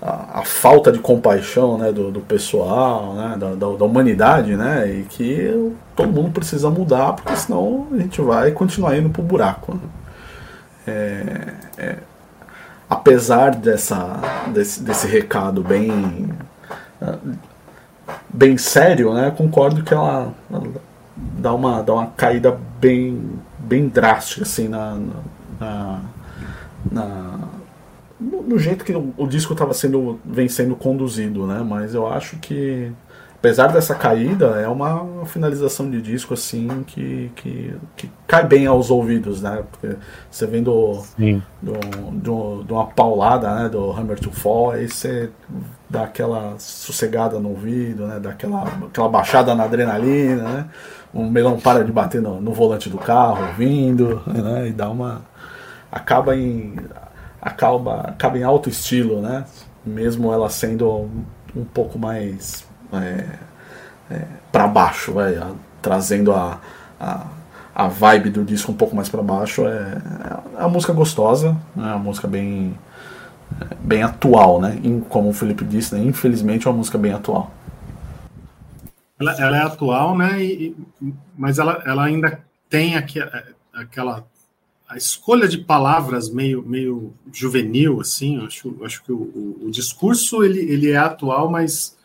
a, a, falta de compaixão né, do, do pessoal, né, da, da, da, humanidade, né, e que todo mundo precisa mudar, porque senão a gente vai continuar indo pro buraco. Né? É, é, apesar dessa, desse, desse recado bem, bem sério, né, concordo que ela, dá uma, dá uma caída bem, bem drástica assim na, na, na no, no, jeito que o, o disco estava sendo vem sendo conduzido, né? Mas eu acho que apesar dessa caída, é uma, finalização de disco assim que, que, que, cai bem aos ouvidos, né? Porque você vem do, do, do, de uma paulada né? do Hammer to Fall, aí você dá aquela sossegada no ouvido, né? Dá aquela, aquela baixada na adrenalina, né? O melão para de bater no, no volante do carro, vindo, né? E dá uma. acaba em. acaba, acaba em alto estilo, né? Mesmo ela sendo um pouco mais é, é, para baixo, vai, a, trazendo a, a, a, vibe do disco um pouco mais para baixo. É, é uma música gostosa, é uma música bem, bem atual, né? como o Felipe disse, né? infelizmente é uma música bem atual. Ela, ela é atual, né? E, mas ela, ela ainda tem aqui, aquela a escolha de palavras meio, meio juvenil, assim, acho, acho que o, o, o, discurso ele, ele é atual, mas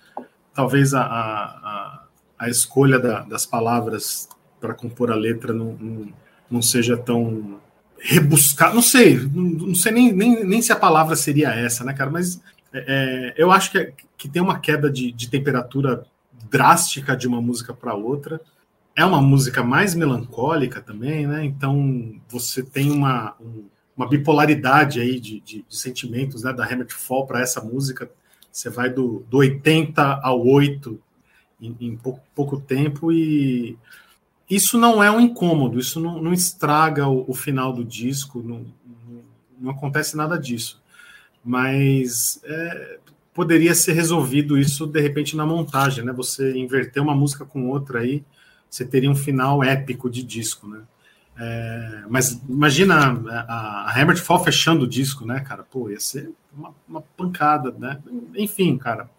talvez a, a, a escolha da, das palavras para compor a letra não, não, não seja tão rebuscada. Não sei, não, não sei nem, nem, nem, se a palavra seria essa, né, cara? Mas é, é eu acho que, é, que tem uma queda de, de temperatura drástica de uma música para outra. É uma música mais melancólica também, né? Então você tem uma, uma bipolaridade aí de, de, de sentimentos né, da Hammer Fall para essa música você vai do, do 80 ao 8 em, em pouco, pouco, tempo e isso não é um incômodo, isso não, não estraga o, o, final do disco, não, não, não, acontece nada disso. Mas é, poderia ser resolvido isso de repente na montagem, né? Você inverter uma música com outra aí, você teria um final épico de disco, né? É, mas imagina a, a Hammer Fall fechando o disco, né, cara? Pô, ia ser uma, uma pancada, né? Enfim, cara,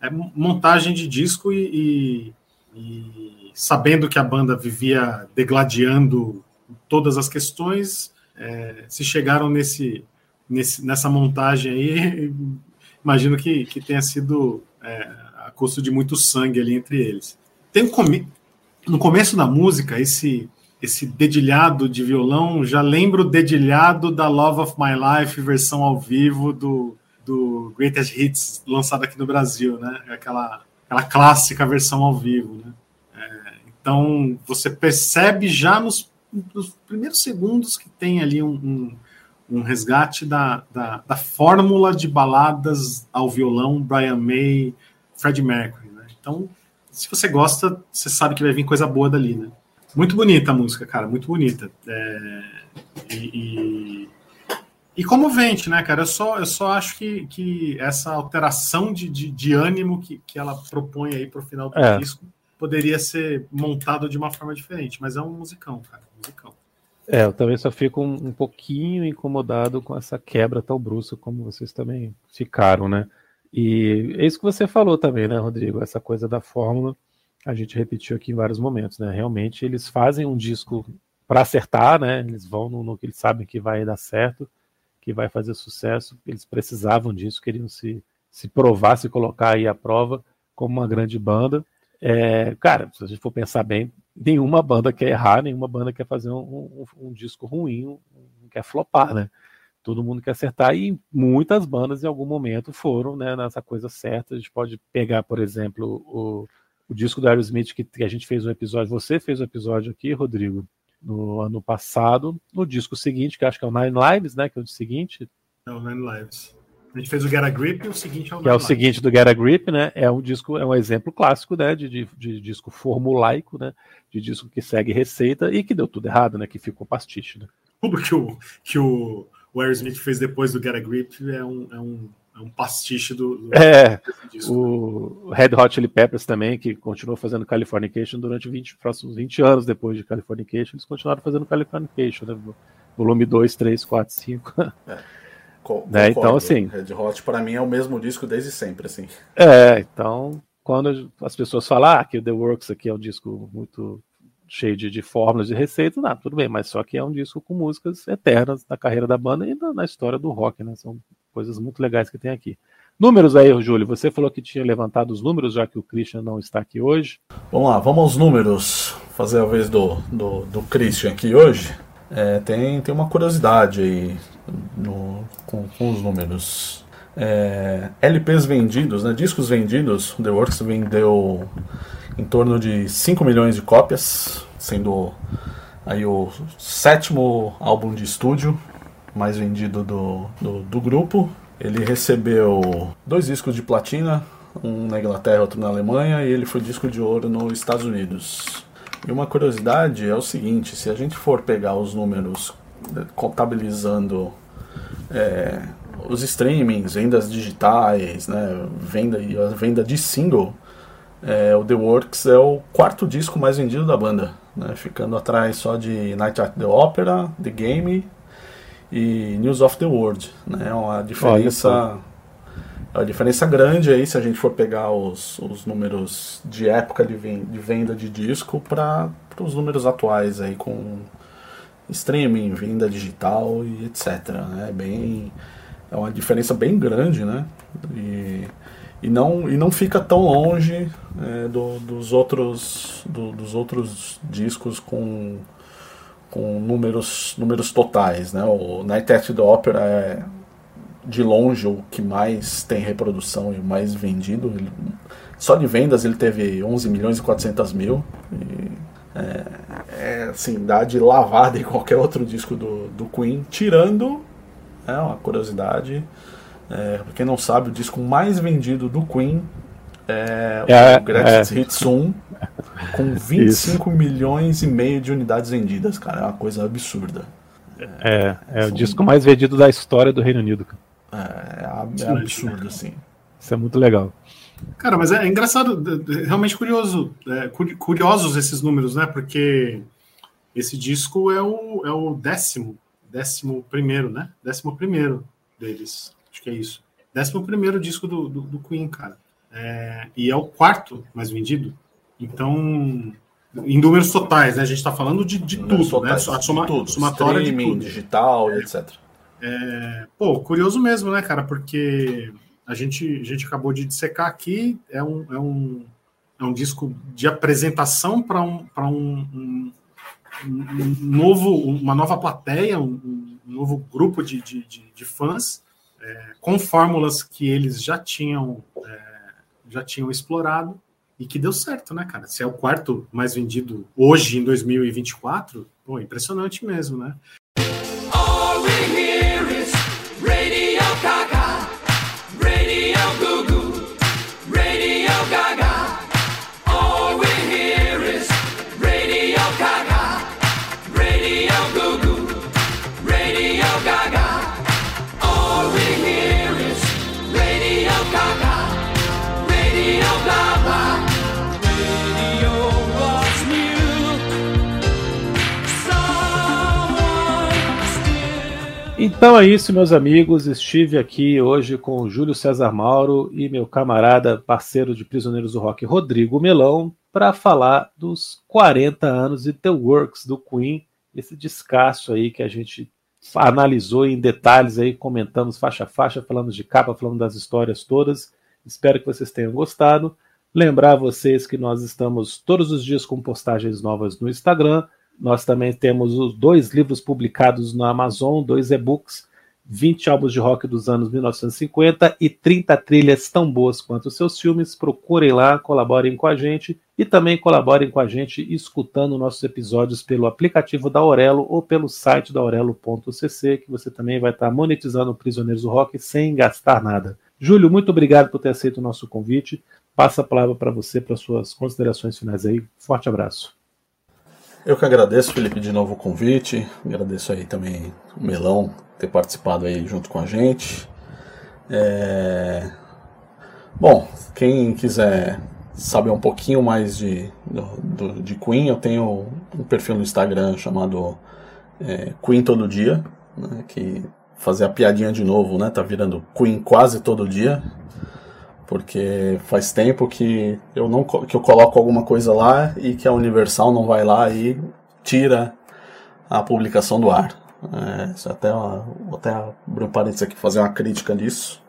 é montagem de disco e, e, e, sabendo que a banda vivia degladiando todas as questões, é, se chegaram nesse, nesse, nessa montagem aí, imagino que, que tenha sido é, a custo de muito sangue ali entre eles. Tem um come no começo da música, esse esse dedilhado de violão já lembra o dedilhado da Love of My Life versão ao vivo do, do Greatest Hits lançado aqui no Brasil, né? Aquela, aquela clássica versão ao vivo, né? É, então você percebe já nos, nos, primeiros segundos que tem ali um, um, um resgate da, da, da, fórmula de baladas ao violão Brian May, Freddie Mercury, né? Então, se você gosta, você sabe que vai vir coisa boa dali, né? Muito bonita a música, cara, muito bonita. É, e, e, e, comovente, né, cara? Eu só, eu só acho que, que essa alteração de, de, de ânimo que, que ela propõe aí pro final do é. disco poderia ser montado de uma forma diferente, mas é um musicão, cara, um musicão. É, eu também só fico um, um pouquinho incomodado com essa quebra tão brusca como vocês também ficaram, né? E é isso que você falou também, né, Rodrigo? Essa coisa da fórmula a gente repetiu aqui em vários momentos, né? Realmente eles fazem um disco para acertar, né? Eles vão no, no, que eles sabem que vai dar certo, que vai fazer sucesso. Eles precisavam disso, queriam se, se provar, se colocar aí à prova como uma grande banda. É, cara, se a gente for pensar bem, nenhuma banda quer errar, nenhuma banda quer fazer um, um, um disco ruim, um, quer flopar, né? Todo mundo quer acertar e muitas bandas em algum momento foram né, nessa coisa certa. A gente pode pegar, por exemplo, o o disco do Aerosmith que, que a gente fez um episódio, você fez um episódio aqui, Rodrigo, no ano passado, no disco seguinte, que acho que é o Nine Lives, né? Que é o seguinte. É o Nine Lives. A gente fez o Get a Grip e o seguinte é o Que é o Lives. seguinte do Get a Grip, né? É um disco, é um exemplo clássico, né? De, de, de, disco formulaico, né? De disco que segue receita e que deu tudo errado, né? Que ficou pastiche, né? Tudo que o, que o, o Aerosmith fez depois do Get a Grip é um, é um é um pastiche do. do é, disco, o? Red Hot Chili Peppers também, que continuou fazendo Californication durante 20, próximos 20 anos depois de Californication, eles continuaram fazendo Californication, né? Volume 2, 3, 4, 5. É. Co né? Então, assim. Red Hot, para mim, é o mesmo disco desde sempre, assim. É, então, quando as pessoas falam ah, que o The Works aqui é um disco muito cheio de, de fórmulas de receitas, não, tudo bem, mas só que é um disco com músicas eternas na carreira da banda e na, na história do rock, né? São coisas muito legais que tem aqui. Números aí, Júlio, você falou que tinha levantado os números, já que o Christian não está aqui hoje. Vamos lá, vamos aos números. fazer a vez do, do, do Christian aqui hoje, é, tem, tem uma curiosidade aí no, com, com os números. É, LPs vendidos, né, discos vendidos, The Works vendeu em torno de 5 milhões de cópias, sendo aí o sétimo álbum de estúdio mais vendido do, do, do grupo. Ele recebeu dois discos de platina, um na Inglaterra outro na Alemanha, e ele foi disco de ouro nos Estados Unidos. E uma curiosidade é o seguinte: se a gente for pegar os números né, contabilizando é, os streamings, vendas digitais, né, venda e a venda de single, é, o The Works é o quarto disco mais vendido da banda, né, ficando atrás só de Night at the Opera, The Game e News of the World. Né, é uma diferença, é uma diferença grande aí se a gente for pegar os, os números de época de, venda de disco para os números atuais aí com streaming, venda digital e etc. Né, é bem é uma diferença bem grande, né? E, e não, e não fica tão longe é, do, dos, outros, do, dos outros discos com, com números, números totais. Né? O Night at the Opera é de longe o que mais tem reprodução e o mais vendido. Ele, só de vendas ele teve 11 milhões e 400 mil. E, é, é, assim, dá de lavada em qualquer outro disco do, do Queen, tirando, é uma curiosidade, é, pra quem não sabe, o disco mais vendido do Queen é, É, o Greatest é. Hits 1, com 25 milhões e meio de unidades vendidas, cara. É uma coisa absurda. É, é o disco mais vendido da história do Reino Unido. cara. É, ab- é absurdo, assim. Isso é muito legal. Cara, mas é, é engraçado, realmente curioso, é, curi- curiosos esses números, né? Porque esse disco é o, é o décimo, décimo primeiro, né? Décimo primeiro deles, acho que é isso. Décimo primeiro disco do, do, do Queen, cara. É, e é o quarto mais vendido. Então, em números totais, né? A gente está falando de, de tudo, né? totais, A soma, tudo. somatória de tudo. digital e etc. É, pô, curioso mesmo, né, cara? Porque a gente, a gente acabou de dissecar aqui, é um, é um, é um disco de apresentação para um, pra um, um, um novo, uma nova plateia, um, um novo grupo de, de, de, de fãs, é, com fórmulas que eles já tinham, é, já tinham explorado e que deu certo, né, cara? Se é o quarto mais vendido hoje, em 2024, pô, impressionante mesmo, né? Então é isso, meus amigos. Estive aqui hoje com o Júlio César Mauro e meu camarada, parceiro de Prisioneiros do Rock, Rodrigo Melão, para falar dos 40 anos de The Works do Queen, esse descasso aí que a gente analisou em detalhes aí, comentamos faixa a faixa, falamos de capa, falamos das histórias todas. Espero que vocês tenham gostado. Lembrar vocês que nós estamos todos os dias com postagens novas no Instagram. Nós também temos os dois livros publicados na Amazon, dois e-books, 20 álbuns de rock dos anos 1950 e 30 trilhas tão boas quanto os seus filmes. Procurem lá, colaborem com a gente e também colaborem com a gente escutando nossos episódios pelo aplicativo da Aurelo ou pelo site da aurelo.cc, que você também vai estar monetizando Prisioneiros do Rock sem gastar nada. Júlio, muito obrigado por ter aceito o nosso convite. Passa a palavra para você, para suas considerações finais aí. Forte abraço. Eu que agradeço, Felipe, de novo o convite. Agradeço aí também o Melão ter participado aí junto com a gente. É, Bom, quem quiser saber um pouquinho mais de, do, de Queen, eu tenho um perfil no Instagram chamado é, Queen Todo Dia, né, que fazer a piadinha de novo, né? Tá virando Queen quase todo dia. Porque faz tempo que eu não que eu coloco alguma coisa lá e que a Universal não vai lá e tira a publicação do ar. É, até uma- vou até abrir um parênteses aqui fazer uma crítica disso.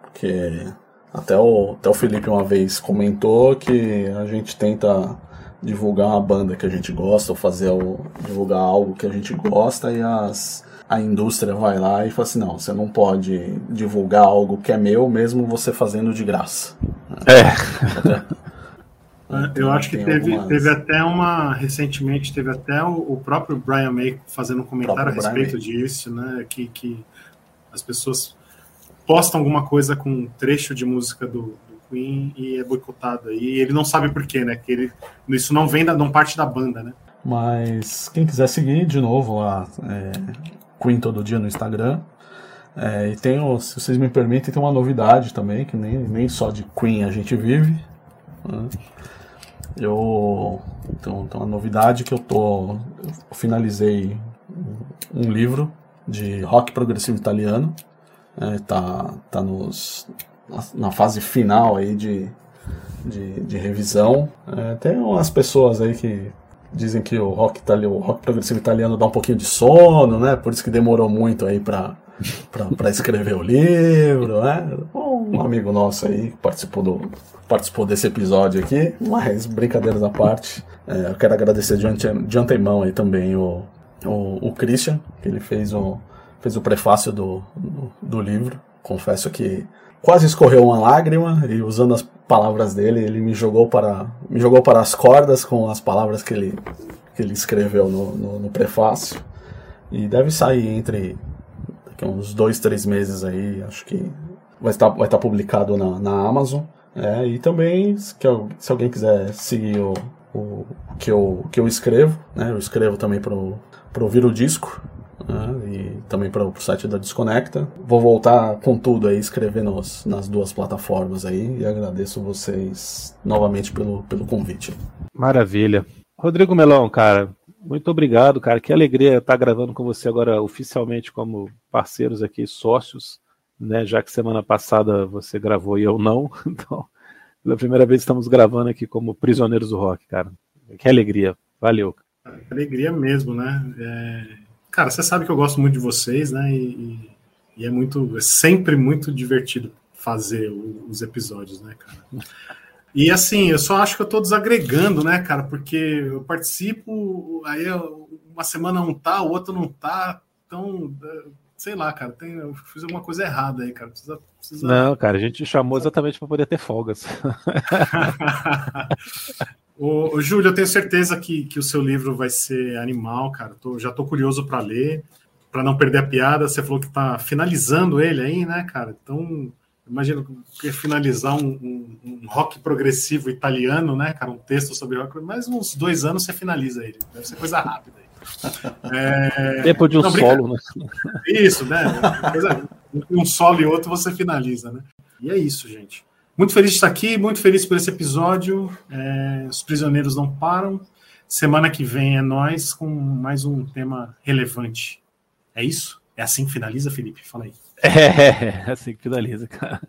Porque até o, até o Felipe uma vez comentou que a gente tenta divulgar uma banda que a gente gosta ou fazer o, divulgar algo que a gente gosta e as a indústria vai lá e fala assim, não, você não pode divulgar algo que é meu, mesmo você fazendo de graça. É. Eu acho que Tem teve, algumas- teve até uma. Recentemente, teve até o, o próprio Brian May fazendo um comentário a respeito disso, né? Que, que as pessoas postam alguma coisa com um trecho de música do, do Queen e é boicotado. E ele não sabe por quê, né? Que ele, isso não vem da, não parte da banda, né? Mas quem quiser seguir, de novo, lá, é, Queen Todo Dia no Instagram. É, e tem, o- se vocês me permitem, tem uma novidade também, que nem, nem só de Queen a gente vive. né? Eu então, tem uma novidade que eu tô. Eu finalizei um livro de rock progressivo italiano. É, tá, tá nos, na, na fase final aí de, de, de revisão. É, tem umas pessoas aí que dizem que o rock, itali- o rock progressivo italiano dá um pouquinho de sono, né? Por isso que demorou muito aí pra, pra escrever o livro, né? Um amigo nosso aí que participou, do, participou desse episódio aqui, mas brincadeiras à parte. é, eu quero agradecer de, ante, de antemão aí também o, o, o Christian, que ele fez o, fez o prefácio do, do, do livro. Confesso que quase escorreu uma lágrima e usando as palavras dele, ele me jogou para me jogou para as cordas com as palavras que ele que ele escreveu no, no, no prefácio e deve sair entre uns dois três meses aí, acho que vai estar vai estar publicado na, na Amazon. É, e também se, que se alguém quiser seguir o, o que eu que eu escrevo, né? Eu escrevo também pro Vira o Disco né, e também para o site da Desconecta. Vou voltar com tudo aí, escrever nos, nas duas plataformas aí e agradeço vocês novamente pelo, pelo convite. Maravilha. Rodrigo Melão, cara, muito obrigado, cara. Que alegria estar gravando com você agora oficialmente como parceiros aqui, sócios, né? Já que semana passada você gravou e eu não. Então, pela primeira vez estamos gravando aqui como prisioneiros do rock, cara. Que alegria. Valeu. Alegria mesmo, né? É, Cara, você sabe que eu gosto muito de vocês, né? E, e- é muito, é sempre muito divertido fazer o- os episódios, né, cara? E assim, eu só acho que eu tô desagregando, né, cara? Porque eu participo, aí uma semana um tá, o outro não tá. Então, é, sei lá, cara, tem, eu fiz alguma coisa errada aí, cara. Precisa. precisa... Não, cara, a gente te chamou exatamente para poder ter folgas. Ô, ô, Júlio, eu tenho certeza que, que o seu livro vai ser animal, cara. Tô- já tô curioso para ler, para não perder a piada. Você falou que tá finalizando ele aí, né, cara? Então, imagino que finalizar um, um- um rock progressivo italiano, né, cara? Um texto sobre rock. Mais uns dois anos você finaliza ele. Deve ser coisa rápida aí. É, Tempo de um Não, solo, né? isso, né? Um solo e outro você finaliza, né? E é isso, gente. Muito feliz de estar aqui, muito feliz por esse episódio. É, os prisioneiros não param. Semana que vem é nós com mais um tema relevante. É isso? É assim que finaliza, Felipe? Fala aí. É, assim que finaliza, cara.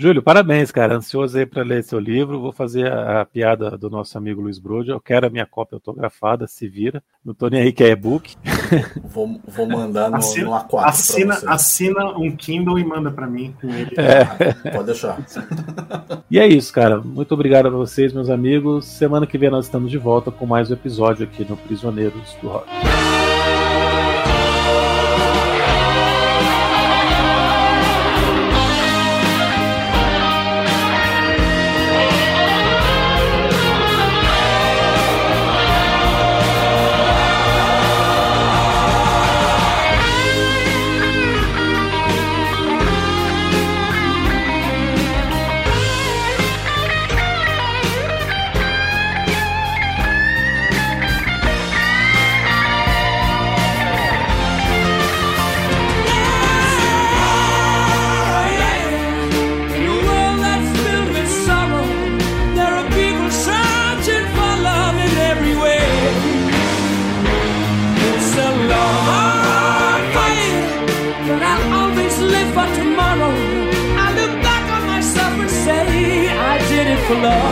Júlio, parabéns, cara. Ansioso aí para ler seu livro. Vou fazer a, a piada do nosso amigo Luiz Brode. Eu quero a minha cópia autografada, se vira. Não tô nem aí que é e-book. Vou, vou mandar no, Assina- no A4 Assina, pra você. assina um Kindle e manda para mim com ele. Pode deixar. E é isso, cara. Muito obrigado a vocês, meus amigos. Semana que vem nós estamos de volta com mais um episódio aqui no Prisioneiros do Rock. For love.